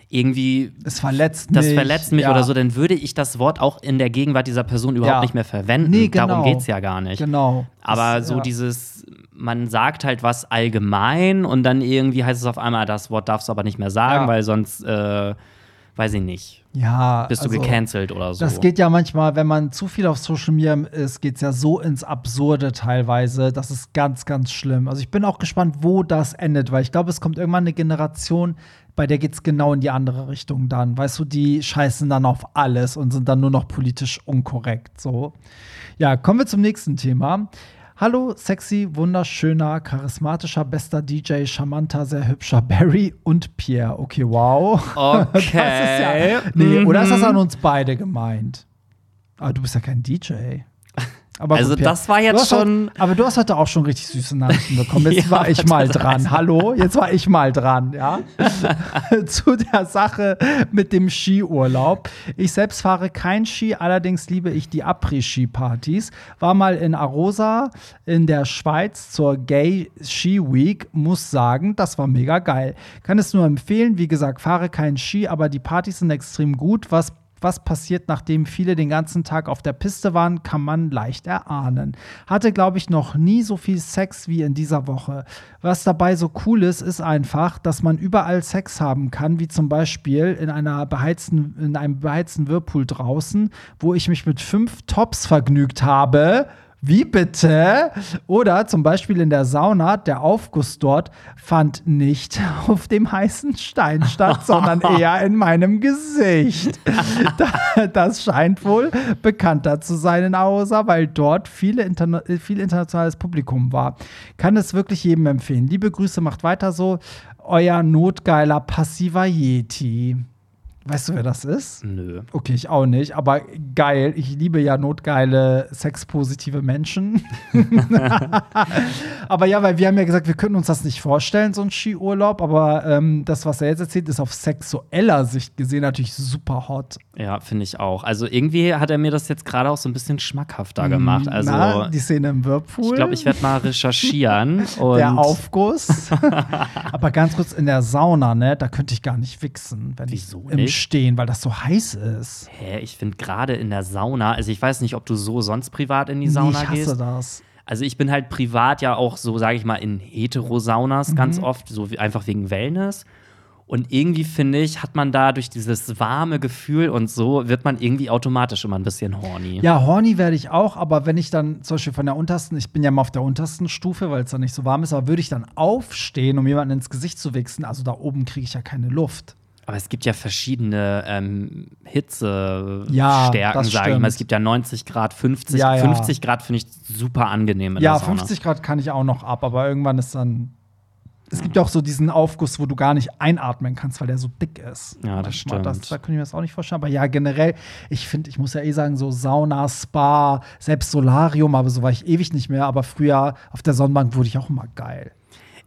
Speaker 1: irgendwie
Speaker 2: Es verletzt
Speaker 1: das
Speaker 2: mich.
Speaker 1: verletzt mich
Speaker 2: ja.
Speaker 1: oder so, dann würde ich das Wort auch in der Gegenwart dieser Person überhaupt
Speaker 2: Ja.
Speaker 1: nicht mehr verwenden.
Speaker 2: Nee, genau.
Speaker 1: Darum geht's ja gar nicht.
Speaker 2: Genau.
Speaker 1: Aber
Speaker 2: Das-
Speaker 1: so
Speaker 2: ja.
Speaker 1: dieses, man sagt halt was allgemein und dann irgendwie heißt es auf einmal, das Wort darfst du aber nicht mehr sagen,
Speaker 2: Ja.
Speaker 1: weil sonst, äh, weiß ich nicht,
Speaker 2: ja,
Speaker 1: bist du
Speaker 2: also,
Speaker 1: gecancelt oder so.
Speaker 2: Das geht ja manchmal, wenn man zu viel auf Social Media ist, geht es ja so ins Absurde teilweise. Das ist ganz, ganz schlimm. Also ich bin auch gespannt, wo das endet, weil ich glaube, es kommt irgendwann eine Generation, bei der geht es genau in die andere Richtung dann. Weißt du, die scheißen dann auf alles und sind dann nur noch politisch unkorrekt. So. Ja, kommen wir zum nächsten Thema. Hallo, sexy, wunderschöner, charismatischer, bester DJ, charmanter, sehr hübscher Barry und Pierre. Okay, wow.
Speaker 1: Okay.
Speaker 2: ja, nee, oder ist das
Speaker 1: Mhm.
Speaker 2: an uns beide gemeint? Aber du bist ja kein DJ. Aber
Speaker 1: Also
Speaker 2: Pierre,
Speaker 1: das war
Speaker 2: du
Speaker 1: jetzt
Speaker 2: hast
Speaker 1: schon-
Speaker 2: Heute, aber du hast heute auch schon richtig süße Nachrichten bekommen. Jetzt
Speaker 1: Ja,
Speaker 2: war ich mal dran. Hallo, jetzt war ich mal dran, ja. Zu der Sache mit dem Skiurlaub. Ich selbst fahre kein Ski, allerdings liebe ich die Après-Ski-Partys. War mal in Arosa in der Schweiz zur Gay Ski Week. Muss sagen, das war mega geil. Kann es nur empfehlen. Wie gesagt, fahre kein Ski, aber die Partys sind extrem gut. Was was passiert, nachdem viele den ganzen Tag auf der Piste waren, kann man leicht erahnen. Hatte, glaube ich, noch nie so viel Sex wie in dieser Woche. Was dabei so cool ist, ist einfach, dass man überall Sex haben kann, wie zum Beispiel in, einer beheizten, in einem beheizten Whirlpool draußen, wo ich mich mit fünf Tops vergnügt habe. Wie bitte? Oder zum Beispiel in der Sauna, der Aufguss dort fand nicht auf dem heißen Stein statt, sondern eher in meinem Gesicht. Da- Das scheint wohl bekannter zu sein in Aosa, weil dort viele interna viel internationales Publikum war. Kann es wirklich jedem empfehlen. Liebe Grüße, macht weiter so. Euer notgeiler passiver Yeti. Weißt du, wer das ist?
Speaker 1: Nö.
Speaker 2: Okay, ich auch nicht, aber geil. Ich liebe ja notgeile, sexpositive Menschen. aber ja, weil wir haben ja gesagt, wir könnten uns das nicht vorstellen, so ein Skiurlaub. Aber ähm, das, was er jetzt erzählt, ist auf sexueller Sicht gesehen natürlich super hot.
Speaker 1: Ja, finde ich auch. Also irgendwie hat er mir das jetzt gerade auch so ein bisschen schmackhafter gemacht. Also
Speaker 2: Na, die Szene im Whirlpool.
Speaker 1: ich glaube, ich werde mal recherchieren.
Speaker 2: der Aufguss. aber ganz kurz in der Sauna, ne, da könnte ich gar nicht wichsen, wenn
Speaker 1: Wieso
Speaker 2: ich im
Speaker 1: nicht?
Speaker 2: Stehen, weil das so heiß ist.
Speaker 1: Hä, ich finde gerade in der Sauna, also ich weiß nicht, ob du so sonst privat in die
Speaker 2: Nee,
Speaker 1: Sauna
Speaker 2: ich hasse
Speaker 1: gehst.
Speaker 2: das.
Speaker 1: Also ich bin halt privat ja auch so, sage ich mal, in Heterosaunas ganz
Speaker 2: Mhm.
Speaker 1: oft, so wie, einfach wegen Wellness. Und irgendwie finde ich, hat man da durch dieses warme Gefühl und so, wird man irgendwie automatisch immer ein bisschen horny.
Speaker 2: Ja, horny werde ich auch, aber wenn ich dann zum Beispiel von der untersten, ich bin ja mal auf der untersten Stufe, weil es da nicht so warm ist, aber würde ich dann aufstehen, um jemanden ins Gesicht zu wichsen, also da oben kriege ich ja keine Luft.
Speaker 1: Aber es gibt ja verschiedene ähm, Hitzestärken,
Speaker 2: Ja,
Speaker 1: sage
Speaker 2: das
Speaker 1: ich mal. Es gibt ja 90 Grad, 50.
Speaker 2: Ja, ja.
Speaker 1: 50 Grad finde ich super angenehm in
Speaker 2: ja,
Speaker 1: der Sauna.
Speaker 2: 50 Grad kann ich auch noch ab, aber irgendwann ist dann. Es gibt ja auch so diesen Aufguss, wo du gar nicht einatmen kannst, weil der so dick ist.
Speaker 1: Ja, das stimmt.
Speaker 2: da könnte ich mir das auch nicht vorstellen. Aber ja, generell, ich finde, ich muss ja eh sagen, so Sauna, Spa, selbst Solarium, aber so war ich ewig nicht mehr. Aber früher auf der Sonnenbank wurde ich auch immer geil.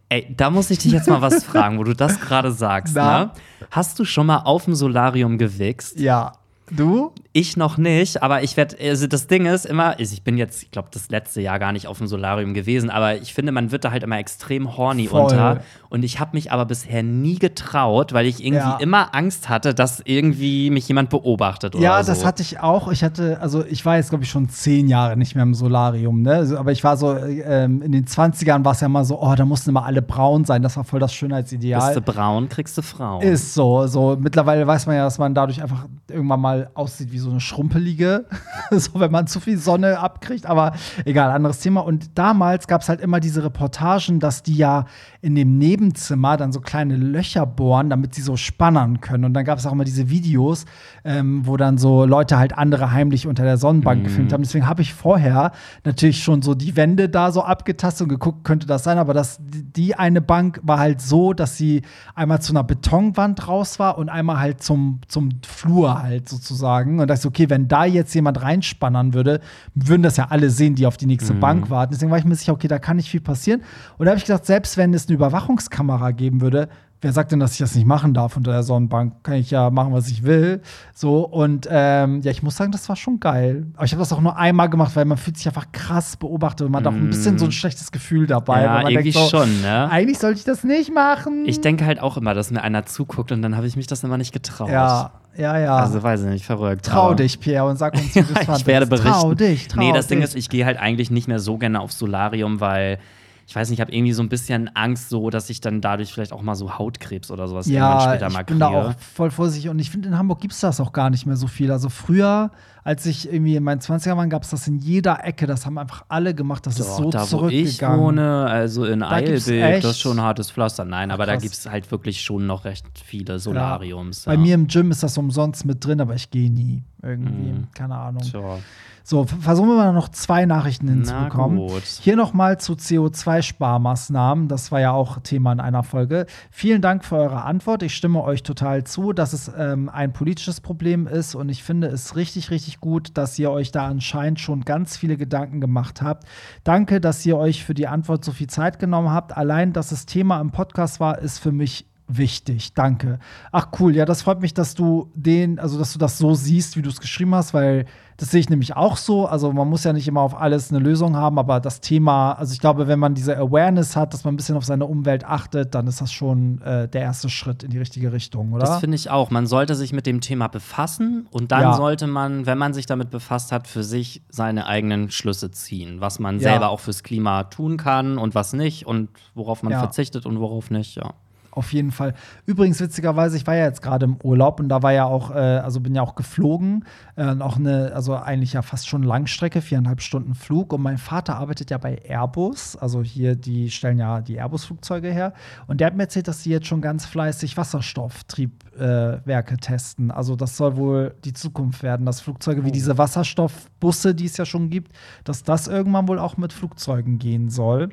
Speaker 1: Ey, da muss ich dich jetzt mal was fragen, wo du das gerade sagst. Ne? Hast du schon mal auf dem Solarium gewichst?
Speaker 2: Ja. Du?
Speaker 1: Ich noch nicht, aber ich werde, also das Ding ist immer, also ich bin jetzt, ich glaube, das letzte Jahr gar nicht auf dem Solarium gewesen, aber ich finde, man wird da halt immer extrem horny
Speaker 2: Voll.
Speaker 1: unter. Und ich habe mich aber bisher nie getraut, weil ich irgendwie
Speaker 2: Ja.
Speaker 1: immer Angst hatte, dass irgendwie mich jemand beobachtet oder
Speaker 2: Ja,
Speaker 1: so.
Speaker 2: das hatte ich auch. Ich hatte, also ich war jetzt, glaube ich, schon zehn Jahre nicht mehr im Solarium, ne? Also, aber ich war so, ähm, in den 20ern war es ja mal so, oh, da mussten immer alle braun sein. Das war voll das
Speaker 1: Bist
Speaker 2: Schönheitsideal.
Speaker 1: du braun, kriegst du Frauen.
Speaker 2: Ist so, so. Mittlerweile weiß man ja, dass man dadurch einfach irgendwann mal aussieht wie so eine Schrumpelige. so, wenn man zu viel Sonne abkriegt. Aber egal, anderes Thema. Und damals gab es halt immer diese Reportagen, dass die ja in dem Nebenzimmer dann so kleine Löcher bohren, damit sie so spannern können. Und dann gab es auch immer diese Videos, ähm, wo dann so Leute halt andere heimlich unter der Sonnenbank gefilmt haben. Deswegen habe ich vorher natürlich schon so die Wände da so abgetastet und geguckt, könnte das sein. Aber das, die eine Bank war halt so, dass sie einmal zu einer Betonwand raus war und einmal halt zum, zum Flur halt sozusagen. Und da ist okay, wenn da jetzt jemand reinspannern würde, würden das ja alle sehen, die auf die nächste Bank warten. Deswegen war ich mir sicher, okay, da kann nicht viel passieren. Und da habe ich gedacht, selbst wenn es eine Überwachungskamera geben würde, wer sagt denn, dass ich das nicht machen darf unter der Sonnenbank? Kann ich ja machen, was ich will. So, und ähm, ja, ich muss sagen, das war schon geil. Aber ich habe das auch nur einmal gemacht, weil man fühlt sich einfach krass beobachtet und man hat auch ein bisschen so ein schlechtes Gefühl dabei.
Speaker 1: Ja, irgendwie
Speaker 2: denkt so,
Speaker 1: schon, ne?
Speaker 2: Eigentlich sollte ich das nicht machen.
Speaker 1: Ich denke halt auch immer, dass mir einer zuguckt und dann habe ich mich das immer nicht getraut.
Speaker 2: ja, ja, ja.
Speaker 1: Also weiß ich nicht, verrückt.
Speaker 2: trau
Speaker 1: aber-
Speaker 2: dich, Pierre, und sag uns, wie du es
Speaker 1: ich werde berichten.
Speaker 2: Trau dich, trau
Speaker 1: nee, das
Speaker 2: dich.
Speaker 1: Ding ist, ich gehe halt eigentlich nicht mehr so gerne aufs Solarium, weil ich weiß nicht, ich habe irgendwie so ein bisschen Angst, so dass ich dann dadurch vielleicht auch mal so Hautkrebs oder sowas
Speaker 2: Ja,
Speaker 1: später
Speaker 2: ich
Speaker 1: mal
Speaker 2: bin da auch
Speaker 1: kriege.
Speaker 2: voll vorsichtig und ich finde, in Hamburg gibt es das auch gar nicht mehr so viel. Also früher, als ich irgendwie in meinen 20er war, gab es das in jeder Ecke. Das haben einfach alle gemacht. Das ist
Speaker 1: Doch,
Speaker 2: so
Speaker 1: da, wo ich
Speaker 2: zurückgegangen.
Speaker 1: wohne, also in
Speaker 2: Da echt-
Speaker 1: das ist schon hartes Pflaster. Nein, aber da
Speaker 2: krass.
Speaker 1: gibt es halt wirklich schon noch recht viele Solariums.
Speaker 2: Bei
Speaker 1: ja.
Speaker 2: mir im Gym ist das umsonst mit drin, aber ich gehe nie. Irgendwie,
Speaker 1: Mhm.
Speaker 2: keine Ahnung.
Speaker 1: Tja.
Speaker 2: So, versuchen wir mal noch zwei Nachrichten hinzubekommen.
Speaker 1: gut.
Speaker 2: Hier nochmal zu CO2-Sparmaßnahmen. Das war ja auch Thema in einer Folge. Vielen Dank für eure Antwort. Ich stimme euch total zu, dass es ähm, ein politisches Problem ist und ich finde es richtig, richtig gut, dass ihr euch da anscheinend schon ganz viele Gedanken gemacht habt. Danke, dass ihr euch für die Antwort so viel Zeit genommen habt. Allein, dass es Thema im Podcast war, ist für mich wichtig. Danke. Ach cool, ja, das freut mich, dass du den, also dass du das so siehst, wie du es geschrieben hast, weil das sehe ich nämlich auch so. Also man muss ja nicht immer auf alles eine Lösung haben, aber das Thema, also ich glaube, wenn man diese Awareness hat, dass man ein bisschen auf seine Umwelt achtet, dann ist das schon äh, der erste Schritt in die richtige Richtung, oder?
Speaker 1: Das finde ich auch. Man sollte sich mit dem Thema befassen und dann
Speaker 2: Ja.
Speaker 1: sollte man, wenn man sich damit befasst hat, für sich seine eigenen Schlüsse ziehen, was man
Speaker 2: Ja.
Speaker 1: selber auch fürs Klima tun kann und was nicht und worauf man
Speaker 2: Ja.
Speaker 1: verzichtet und worauf nicht. Ja.
Speaker 2: Auf jeden Fall. Übrigens, witzigerweise, ich war ja jetzt gerade im Urlaub und da war ja auch, äh, also bin ja auch geflogen, äh, auch eine, also eigentlich ja fast schon Langstrecke, viereinhalb Stunden Flug. Und mein Vater arbeitet ja bei Airbus, also hier, die stellen ja die Airbus-Flugzeuge her. Und der hat mir erzählt, dass sie jetzt schon ganz fleißig Wasserstofftriebwerke äh, testen. Also das soll wohl die Zukunft werden, dass Flugzeuge wie diese Wasserstoffbusse, die es ja schon gibt, dass das irgendwann wohl auch mit Flugzeugen gehen soll.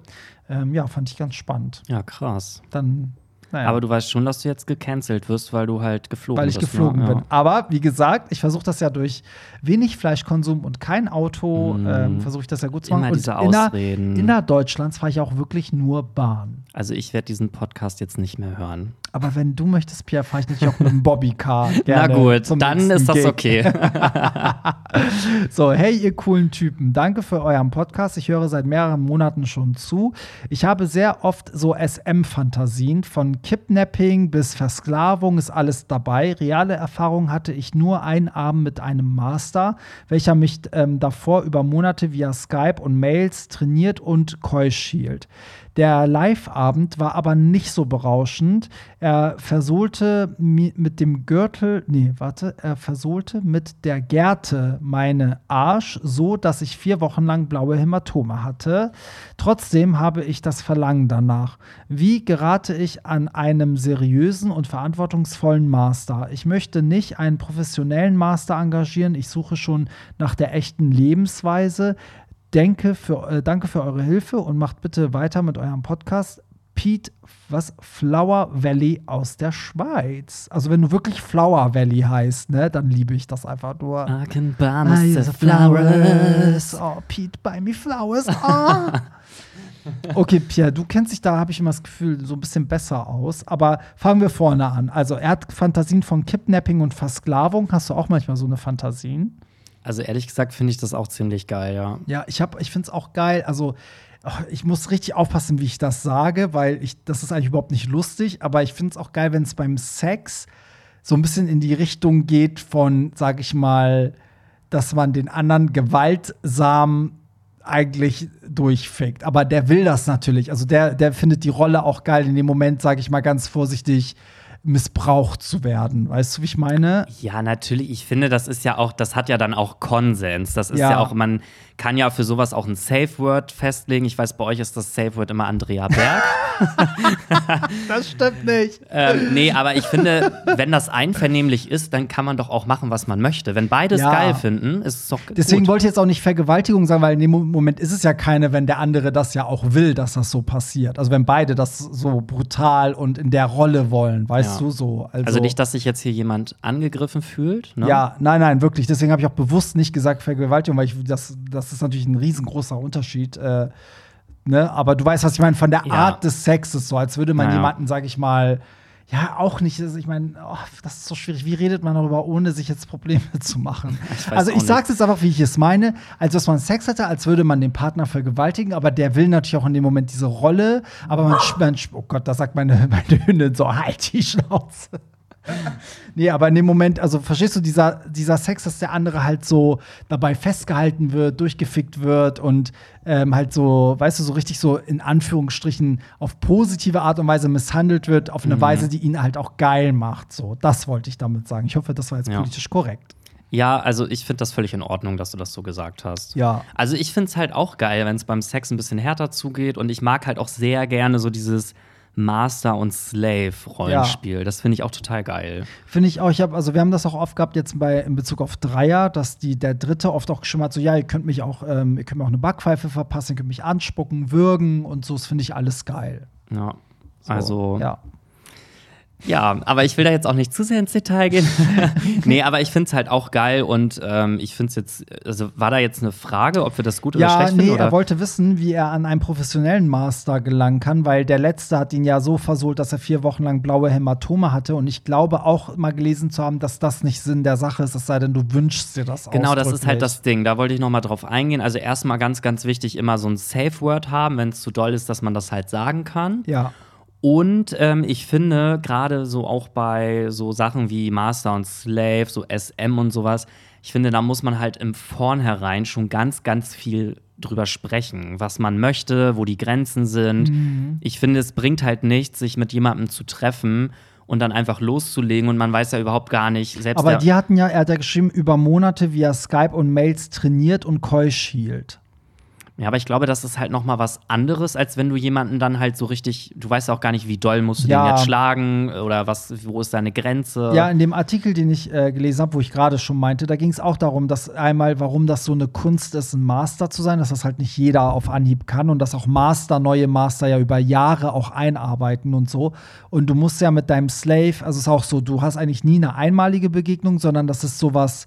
Speaker 2: Ähm, ja, fand ich ganz spannend.
Speaker 1: ja, krass.
Speaker 2: Dann, naja.
Speaker 1: Aber du weißt schon, dass du jetzt gecancelt wirst, weil du halt geflogen
Speaker 2: weil ich
Speaker 1: bist.
Speaker 2: geflogen
Speaker 1: ne?
Speaker 2: bin. Aber wie gesagt, ich versuche das ja durch wenig Fleischkonsum und kein Auto,
Speaker 1: Mhm.
Speaker 2: ähm, versuche ich das ja gut zu machen.
Speaker 1: Immer
Speaker 2: und
Speaker 1: diese
Speaker 2: inner-
Speaker 1: Ausreden.
Speaker 2: Innerdeutschlands fahre ich auch wirklich nur Bahn.
Speaker 1: Also ich werde diesen Podcast jetzt nicht mehr hören.
Speaker 2: Aber wenn du möchtest, Pierre, fahre ich natürlich auch mit dem Bobbycar.
Speaker 1: Na gut, dann ist das
Speaker 2: Gig.
Speaker 1: okay.
Speaker 2: So, hey, ihr coolen Typen, danke für euren Podcast. Ich höre seit mehreren Monaten schon zu. Ich habe sehr oft so SM-Fantasien. Von Kidnapping bis Versklavung ist alles dabei. Reale Erfahrung hatte ich nur einen Abend mit einem Master, welcher mich ähm, davor über Monate via Skype und Mails trainiert und keusch hielt. Der Live-Abend war aber nicht so berauschend. Er versohlte mi- mit dem Gürtel, nee, warte, er versohlte mit der Gerte meine Arsch, so dass ich vier Wochen lang blaue Hämatome hatte. Trotzdem habe ich das Verlangen danach. Wie gerate ich an einem seriösen und verantwortungsvollen Master? Ich möchte nicht einen professionellen Master engagieren. Ich suche schon nach der echten Lebensweise. Denke für, äh, danke für eure Hilfe und macht bitte weiter mit eurem Podcast. Pete, was? Flower Valley aus der Schweiz. Also, wenn du wirklich Flower Valley heißt, ne, dann liebe ich das einfach nur.
Speaker 1: I can buy myself flowers.
Speaker 2: Oh, Pete, buy me flowers. Ah. Okay, Pierre, du kennst dich da, habe ich immer das Gefühl, so ein bisschen besser aus. Aber fangen wir vorne an. Also, er hat Fantasien von Kidnapping und Versklavung. Hast du auch manchmal so eine Fantasien?
Speaker 1: Also ehrlich gesagt finde ich das auch ziemlich geil, ja.
Speaker 2: Ja, ich, hab- ich finde es auch geil. Also, ach, ich muss richtig aufpassen, wie ich das sage, weil ich, das ist eigentlich überhaupt nicht lustig. Aber ich finde es auch geil, wenn es beim Sex so ein bisschen in die Richtung geht von, sag ich mal, dass man den anderen gewaltsam eigentlich durchfickt. Aber der will das natürlich. Also der, der findet die Rolle auch geil, in dem Moment, sage ich mal ganz vorsichtig, missbraucht zu werden. Weißt du, wie ich meine?
Speaker 1: Ja, natürlich. Ich finde, das ist ja auch, das hat ja dann auch Konsens. Das ist
Speaker 2: Ja.
Speaker 1: ja, auch, man kann ja für sowas auch ein Safe Word festlegen. Ich weiß, bei euch ist das Safe Word immer Andrea Berg.
Speaker 2: Das stimmt nicht.
Speaker 1: ähm, nee, aber ich finde, wenn das einvernehmlich ist, dann kann man doch auch machen, was man möchte. Wenn beides
Speaker 2: Ja.
Speaker 1: geil finden, ist es doch
Speaker 2: Deswegen
Speaker 1: gut.
Speaker 2: wollte ich jetzt auch nicht Vergewaltigung sagen, weil in dem Moment ist es ja keine, wenn der andere das ja auch will, dass das so passiert. Also wenn beide das so brutal und in der Rolle wollen, weißt
Speaker 1: Ja.
Speaker 2: du so. Also,
Speaker 1: Also nicht, dass sich jetzt hier jemand angegriffen fühlt. Ne?
Speaker 2: Ja, nein, nein, wirklich. Deswegen habe ich auch bewusst nicht gesagt Vergewaltigung, weil ich das, das ist natürlich ein riesengroßer Unterschied. Äh, ne? Aber du weißt, was ich meine, von der
Speaker 1: Ja.
Speaker 2: Art des Sexes, so als würde man
Speaker 1: Ja,
Speaker 2: jemanden, sag ich mal, Ja, auch nicht. Also ich meine, oh, das ist so schwierig. Wie redet man darüber, ohne sich jetzt Probleme zu machen?
Speaker 1: Ich
Speaker 2: also ich sag's jetzt einfach, wie ich es meine. Als dass man Sex hatte, als würde man den Partner vergewaltigen, aber der will natürlich auch in dem Moment diese Rolle. Aber man, sch- man oh Gott, da sagt meine, meine Hündin so, halt die Schnauze. nee, aber in dem Moment, also verstehst du, dieser, dieser Sex, dass der andere halt so dabei festgehalten wird, durchgefickt wird und ähm, halt so, weißt du, so richtig so in Anführungsstrichen auf positive Art und Weise misshandelt wird, auf eine Weise, die ihn halt auch geil macht. So, das wollte ich damit sagen. Ich hoffe, das war jetzt
Speaker 1: Ja.
Speaker 2: politisch korrekt.
Speaker 1: Ja, also ich finde das völlig in Ordnung, dass du das so gesagt hast.
Speaker 2: Ja.
Speaker 1: Also ich finde es halt auch geil, wenn es beim Sex ein bisschen härter zugeht. Und ich mag halt auch sehr gerne so dieses Master- und Slave-Rollenspiel. Das finde ich auch total geil.
Speaker 2: Finde ich auch, ich habe, also wir haben das auch oft gehabt jetzt bei in Bezug auf Dreier, dass die der Dritte oft auch geschrieben hat, so ja, ihr könnt mich auch, ähm, ihr könnt mir auch eine Backpfeife verpassen, ihr könnt mich anspucken, würgen und so, das finde ich alles geil.
Speaker 1: Ja.
Speaker 2: So,
Speaker 1: Also, ja.
Speaker 2: Ja.
Speaker 1: aber ich will da jetzt auch nicht zu sehr ins Detail gehen. nee, aber ich finde es halt auch geil und ähm, ich finde es jetzt, also war da jetzt eine Frage, ob wir das gut oder
Speaker 2: Ja,
Speaker 1: schlecht
Speaker 2: nee,
Speaker 1: finden? Oder?
Speaker 2: er wollte wissen, wie er an einen professionellen Master gelangen kann, weil der letzte hat ihn ja so versohlt, dass er vier Wochen lang blaue Hämatome hatte. Und ich glaube auch mal gelesen zu haben, dass das nicht Sinn der Sache ist, es sei denn, du wünschst dir das
Speaker 1: Genau, das ist halt das Ding. Da wollte ich noch mal drauf eingehen. Also erstmal ganz, ganz wichtig, immer so ein Safe Word haben, wenn es zu doll ist, dass man das halt sagen kann.
Speaker 2: Ja.
Speaker 1: Und ähm, ich finde, gerade so auch bei so Sachen wie Master und Slave, so SM und sowas, ich finde, da muss man halt im Vornherein schon ganz, ganz viel drüber sprechen, was man möchte, wo die Grenzen sind.
Speaker 2: Mhm.
Speaker 1: Ich finde, es bringt halt nichts, sich mit jemandem zu treffen und dann einfach loszulegen und man weiß ja überhaupt gar nicht, selbst
Speaker 2: Aber die hatten ja, er hat ja geschrieben, über Monate via Skype und Mails trainiert und keusch hielt.
Speaker 1: Ja, aber ich glaube, das ist halt noch mal was anderes, als wenn du jemanden dann halt so richtig, du weißt auch gar nicht, wie doll musst du
Speaker 2: Ja.
Speaker 1: den jetzt schlagen oder was, wo ist deine Grenze.
Speaker 2: Ja, in dem Artikel, den ich äh, gelesen habe, wo ich gerade schon meinte, da ging es auch darum, dass einmal, warum das so eine Kunst ist, ein Master zu sein, dass das halt nicht jeder auf Anhieb kann und dass auch Master, neue Master ja über Jahre auch einarbeiten und so. Und du musst ja mit deinem Slave, also es ist auch so, du hast eigentlich nie eine einmalige Begegnung, sondern das ist sowas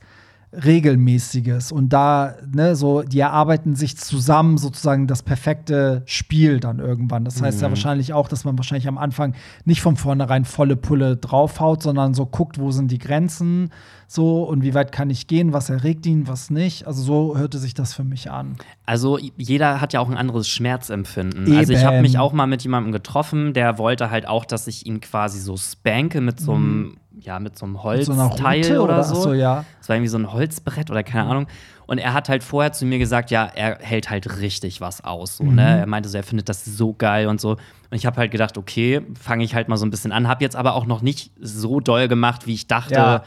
Speaker 2: regelmäßiges. Und da ne so die erarbeiten sich zusammen sozusagen das perfekte Spiel dann irgendwann. Das heißt ja wahrscheinlich auch dass man wahrscheinlich am Anfang nicht von vornherein volle Pulle draufhaut sondern so guckt wo sind die Grenzen so und wie weit kann ich gehen was erregt ihn was nicht. Also so hörte sich das für mich an.
Speaker 1: Also jeder hat ja auch ein anderes Schmerzempfinden. Also ich
Speaker 2: Eben.
Speaker 1: habe mich auch mal mit jemandem getroffen, der wollte halt auch, dass ich ihn quasi so spanke mit so einem, ja, mit so einem
Speaker 2: so
Speaker 1: Holzteil
Speaker 2: Rute
Speaker 1: oder,
Speaker 2: oder-
Speaker 1: so.
Speaker 2: so, ja.
Speaker 1: Das war irgendwie so ein Holzbrett oder keine Ahnung. Und er hat halt vorher zu mir gesagt, ja, er hält halt richtig was aus. So,
Speaker 2: Mhm.
Speaker 1: ne? Er meinte so, er findet das so geil und so. Und ich habe halt gedacht, okay, fange ich halt mal so ein bisschen an. Habe jetzt aber auch noch nicht so doll gemacht, wie ich dachte,
Speaker 2: Ja.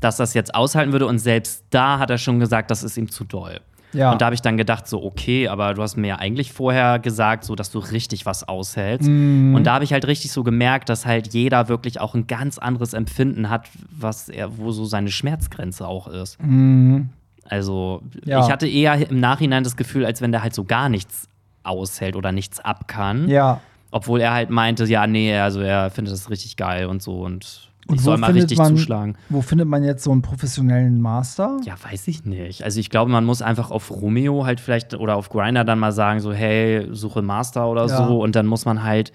Speaker 1: dass das jetzt aushalten würde. Und selbst da hat er schon gesagt, das ist ihm zu doll.
Speaker 2: Ja.
Speaker 1: Und da habe ich dann gedacht, so, okay, aber du hast mir ja eigentlich vorher gesagt, so, dass du richtig was aushältst.
Speaker 2: Mhm.
Speaker 1: Und da habe ich halt richtig so gemerkt, dass halt jeder wirklich auch ein ganz anderes Empfinden hat, was er, wo so seine Schmerzgrenze auch ist. Also,
Speaker 2: Ja.
Speaker 1: ich hatte eher im Nachhinein das Gefühl, als wenn der halt so gar nichts aushält oder nichts ab kann.
Speaker 2: ja
Speaker 1: Obwohl er halt meinte, ja, nee, also er findet das richtig geil und so und,
Speaker 2: und
Speaker 1: ich soll mal richtig
Speaker 2: man
Speaker 1: zuschlagen.
Speaker 2: wo findet man jetzt so einen professionellen Master
Speaker 1: Ja, weiß ich nicht. Also ich glaube, man muss einfach auf Romeo halt vielleicht oder auf Grinder dann mal sagen, so, hey, suche Master oder
Speaker 2: Ja.
Speaker 1: so. Und dann muss man halt,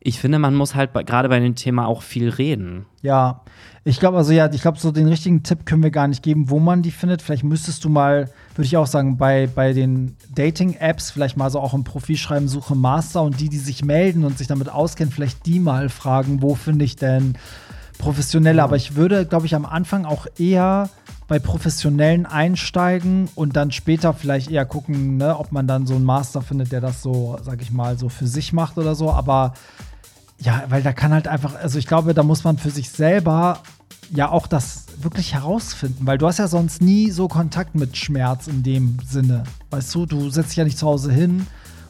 Speaker 1: ich finde, man muss halt gerade bei dem Thema auch viel reden.
Speaker 2: Ja, ich glaube, also ja, ich glaube, so den richtigen Tipp können wir gar nicht geben, wo man die findet. Vielleicht müsstest du mal, würde ich auch sagen, bei, bei den Dating-Apps vielleicht mal so auch im Profil schreiben, suche Master und die, die sich melden und sich damit auskennen, vielleicht die mal fragen, wo finde ich denn professionelle. Aber ich würde, glaube ich, am Anfang auch eher bei Professionellen einsteigen und dann später vielleicht eher gucken, ne, ob man dann so einen Master findet, der das so, sag ich mal, so für sich macht oder so. Aber ja, weil da kann halt einfach, also ich glaube, da muss man für sich selber ja auch das wirklich herausfinden, weil du hast ja sonst nie so Kontakt mit Schmerz in dem Sinne. Weißt du, du setzt dich ja nicht zu Hause hin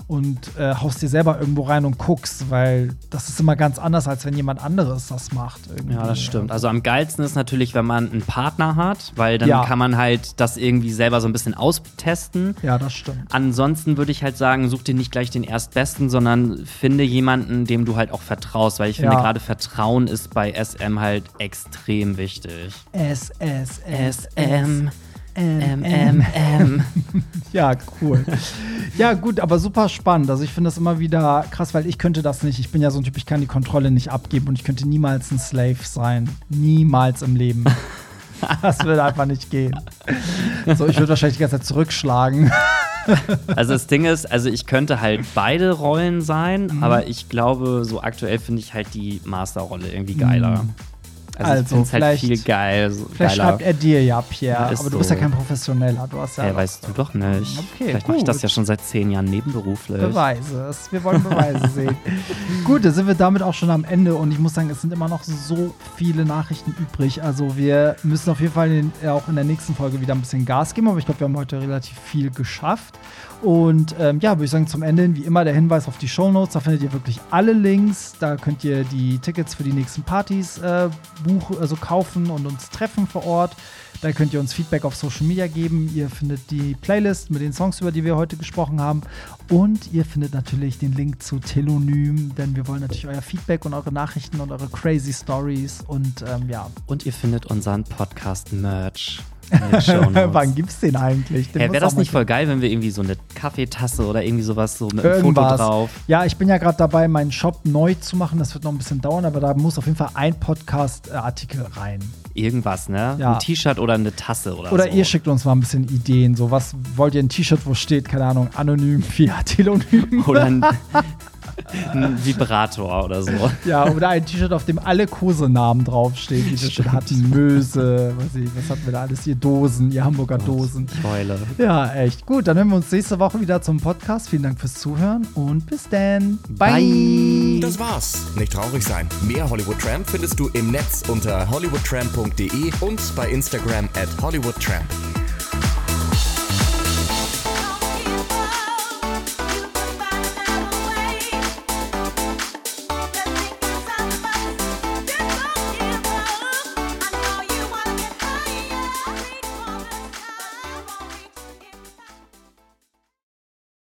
Speaker 2: und äh, haust dir selber irgendwo rein und guckst, weil das ist immer ganz anders, als wenn jemand anderes das macht. Irgendwie.
Speaker 1: Ja, das stimmt. Also am geilsten ist natürlich, wenn man einen Partner hat, weil dann
Speaker 2: Ja.
Speaker 1: kann man halt das irgendwie selber so ein bisschen austesten.
Speaker 2: Ja, das stimmt.
Speaker 1: Ansonsten würde ich halt sagen, such dir nicht gleich den Erstbesten, sondern finde jemanden, dem du halt auch vertraust, weil ich finde,
Speaker 2: Ja.
Speaker 1: gerade Vertrauen ist bei SM halt extrem wichtig.
Speaker 2: S, S, S,
Speaker 1: SM. M, M, M.
Speaker 2: Ja, cool. Ja, gut, aber super spannend. Also ich finde das immer wieder krass, weil ich könnte das nicht. Ich bin ja so ein Typ, ich kann die Kontrolle nicht abgeben und ich könnte niemals ein Slave sein. Niemals im Leben. Das würde einfach nicht gehen. So, ich würde wahrscheinlich die ganze Zeit zurückschlagen.
Speaker 1: Also das Ding ist, also ich könnte halt beide Rollen sein,
Speaker 2: Mhm.
Speaker 1: aber ich glaube, so aktuell finde ich halt die Masterrolle irgendwie geiler. Also,
Speaker 2: Also,
Speaker 1: halt
Speaker 2: vielleicht-
Speaker 1: viel geil, so
Speaker 2: Vielleicht
Speaker 1: geiler.
Speaker 2: schreibt er dir ja, Pierre. Aber du bist ja
Speaker 1: so.
Speaker 2: kein Professioneller. Du hast ja.
Speaker 1: Hey, weißt du doch nicht.
Speaker 2: Okay,
Speaker 1: Vielleicht mache ich das ja schon seit zehn Jahren nebenberuflich.
Speaker 2: Beweise es. Wir wollen Beweise sehen. Gut, da sind wir damit auch schon am Ende und ich muss sagen, es sind immer noch so viele Nachrichten übrig. Also wir müssen auf jeden Fall in, auch in der nächsten Folge wieder ein bisschen Gas geben, aber ich glaube, wir haben heute relativ viel geschafft. Und ähm, ja, würde ich sagen, zum Ende wie immer der Hinweis auf die Shownotes. Da findet ihr wirklich alle Links. Da könnt ihr die Tickets für die nächsten Partys äh, buchen, also kaufen und uns treffen vor Ort. Da könnt ihr uns Feedback auf Social Media geben. Ihr findet die Playlist mit den Songs, über die wir heute gesprochen haben. Und ihr findet natürlich den Link zu Telonym, denn wir wollen natürlich euer Feedback und eure Nachrichten und eure crazy Stories. Und ähm, ja,
Speaker 1: Und ihr findet unseren Podcast
Speaker 2: Wann gibt's den eigentlich? Den
Speaker 1: Hey, Wäre das nicht voll geil, wenn wir irgendwie so eine Kaffeetasse oder irgendwie sowas so mit einem Foto
Speaker 2: Irgendwas.
Speaker 1: drauf.
Speaker 2: Ja, ich bin ja gerade dabei, meinen Shop neu zu machen. Das wird noch ein bisschen dauern, aber da muss auf jeden Fall ein Podcast-Artikel rein.
Speaker 1: Irgendwas, ne?
Speaker 2: Ja.
Speaker 1: Ein T-Shirt oder eine Tasse oder,
Speaker 2: Oder
Speaker 1: so.
Speaker 2: ihr schickt uns mal ein bisschen Ideen. So, was wollt ihr ein T-Shirt, wo steht, keine Ahnung, anonym via Telonym?
Speaker 1: Oder ein, ein Vibrator oder so.
Speaker 2: Ja, oder ein T-Shirt, auf dem alle Kosenamen draufstehen, die wir schon hatten. Möse, was, ich, was hatten wir da alles? Ihr Dosen, ihr Hamburger Dosen.
Speaker 1: Ich heule.
Speaker 2: Ja, echt. Gut, dann hören wir uns nächste Woche wieder zum Podcast. Vielen Dank fürs Zuhören und bis dann.
Speaker 1: Bye.
Speaker 3: Das war's. Nicht traurig sein. Mehr Hollywood Tramp findest du im Netz unter hollywoodtramp.de und bei Instagram at hollywoodtramp.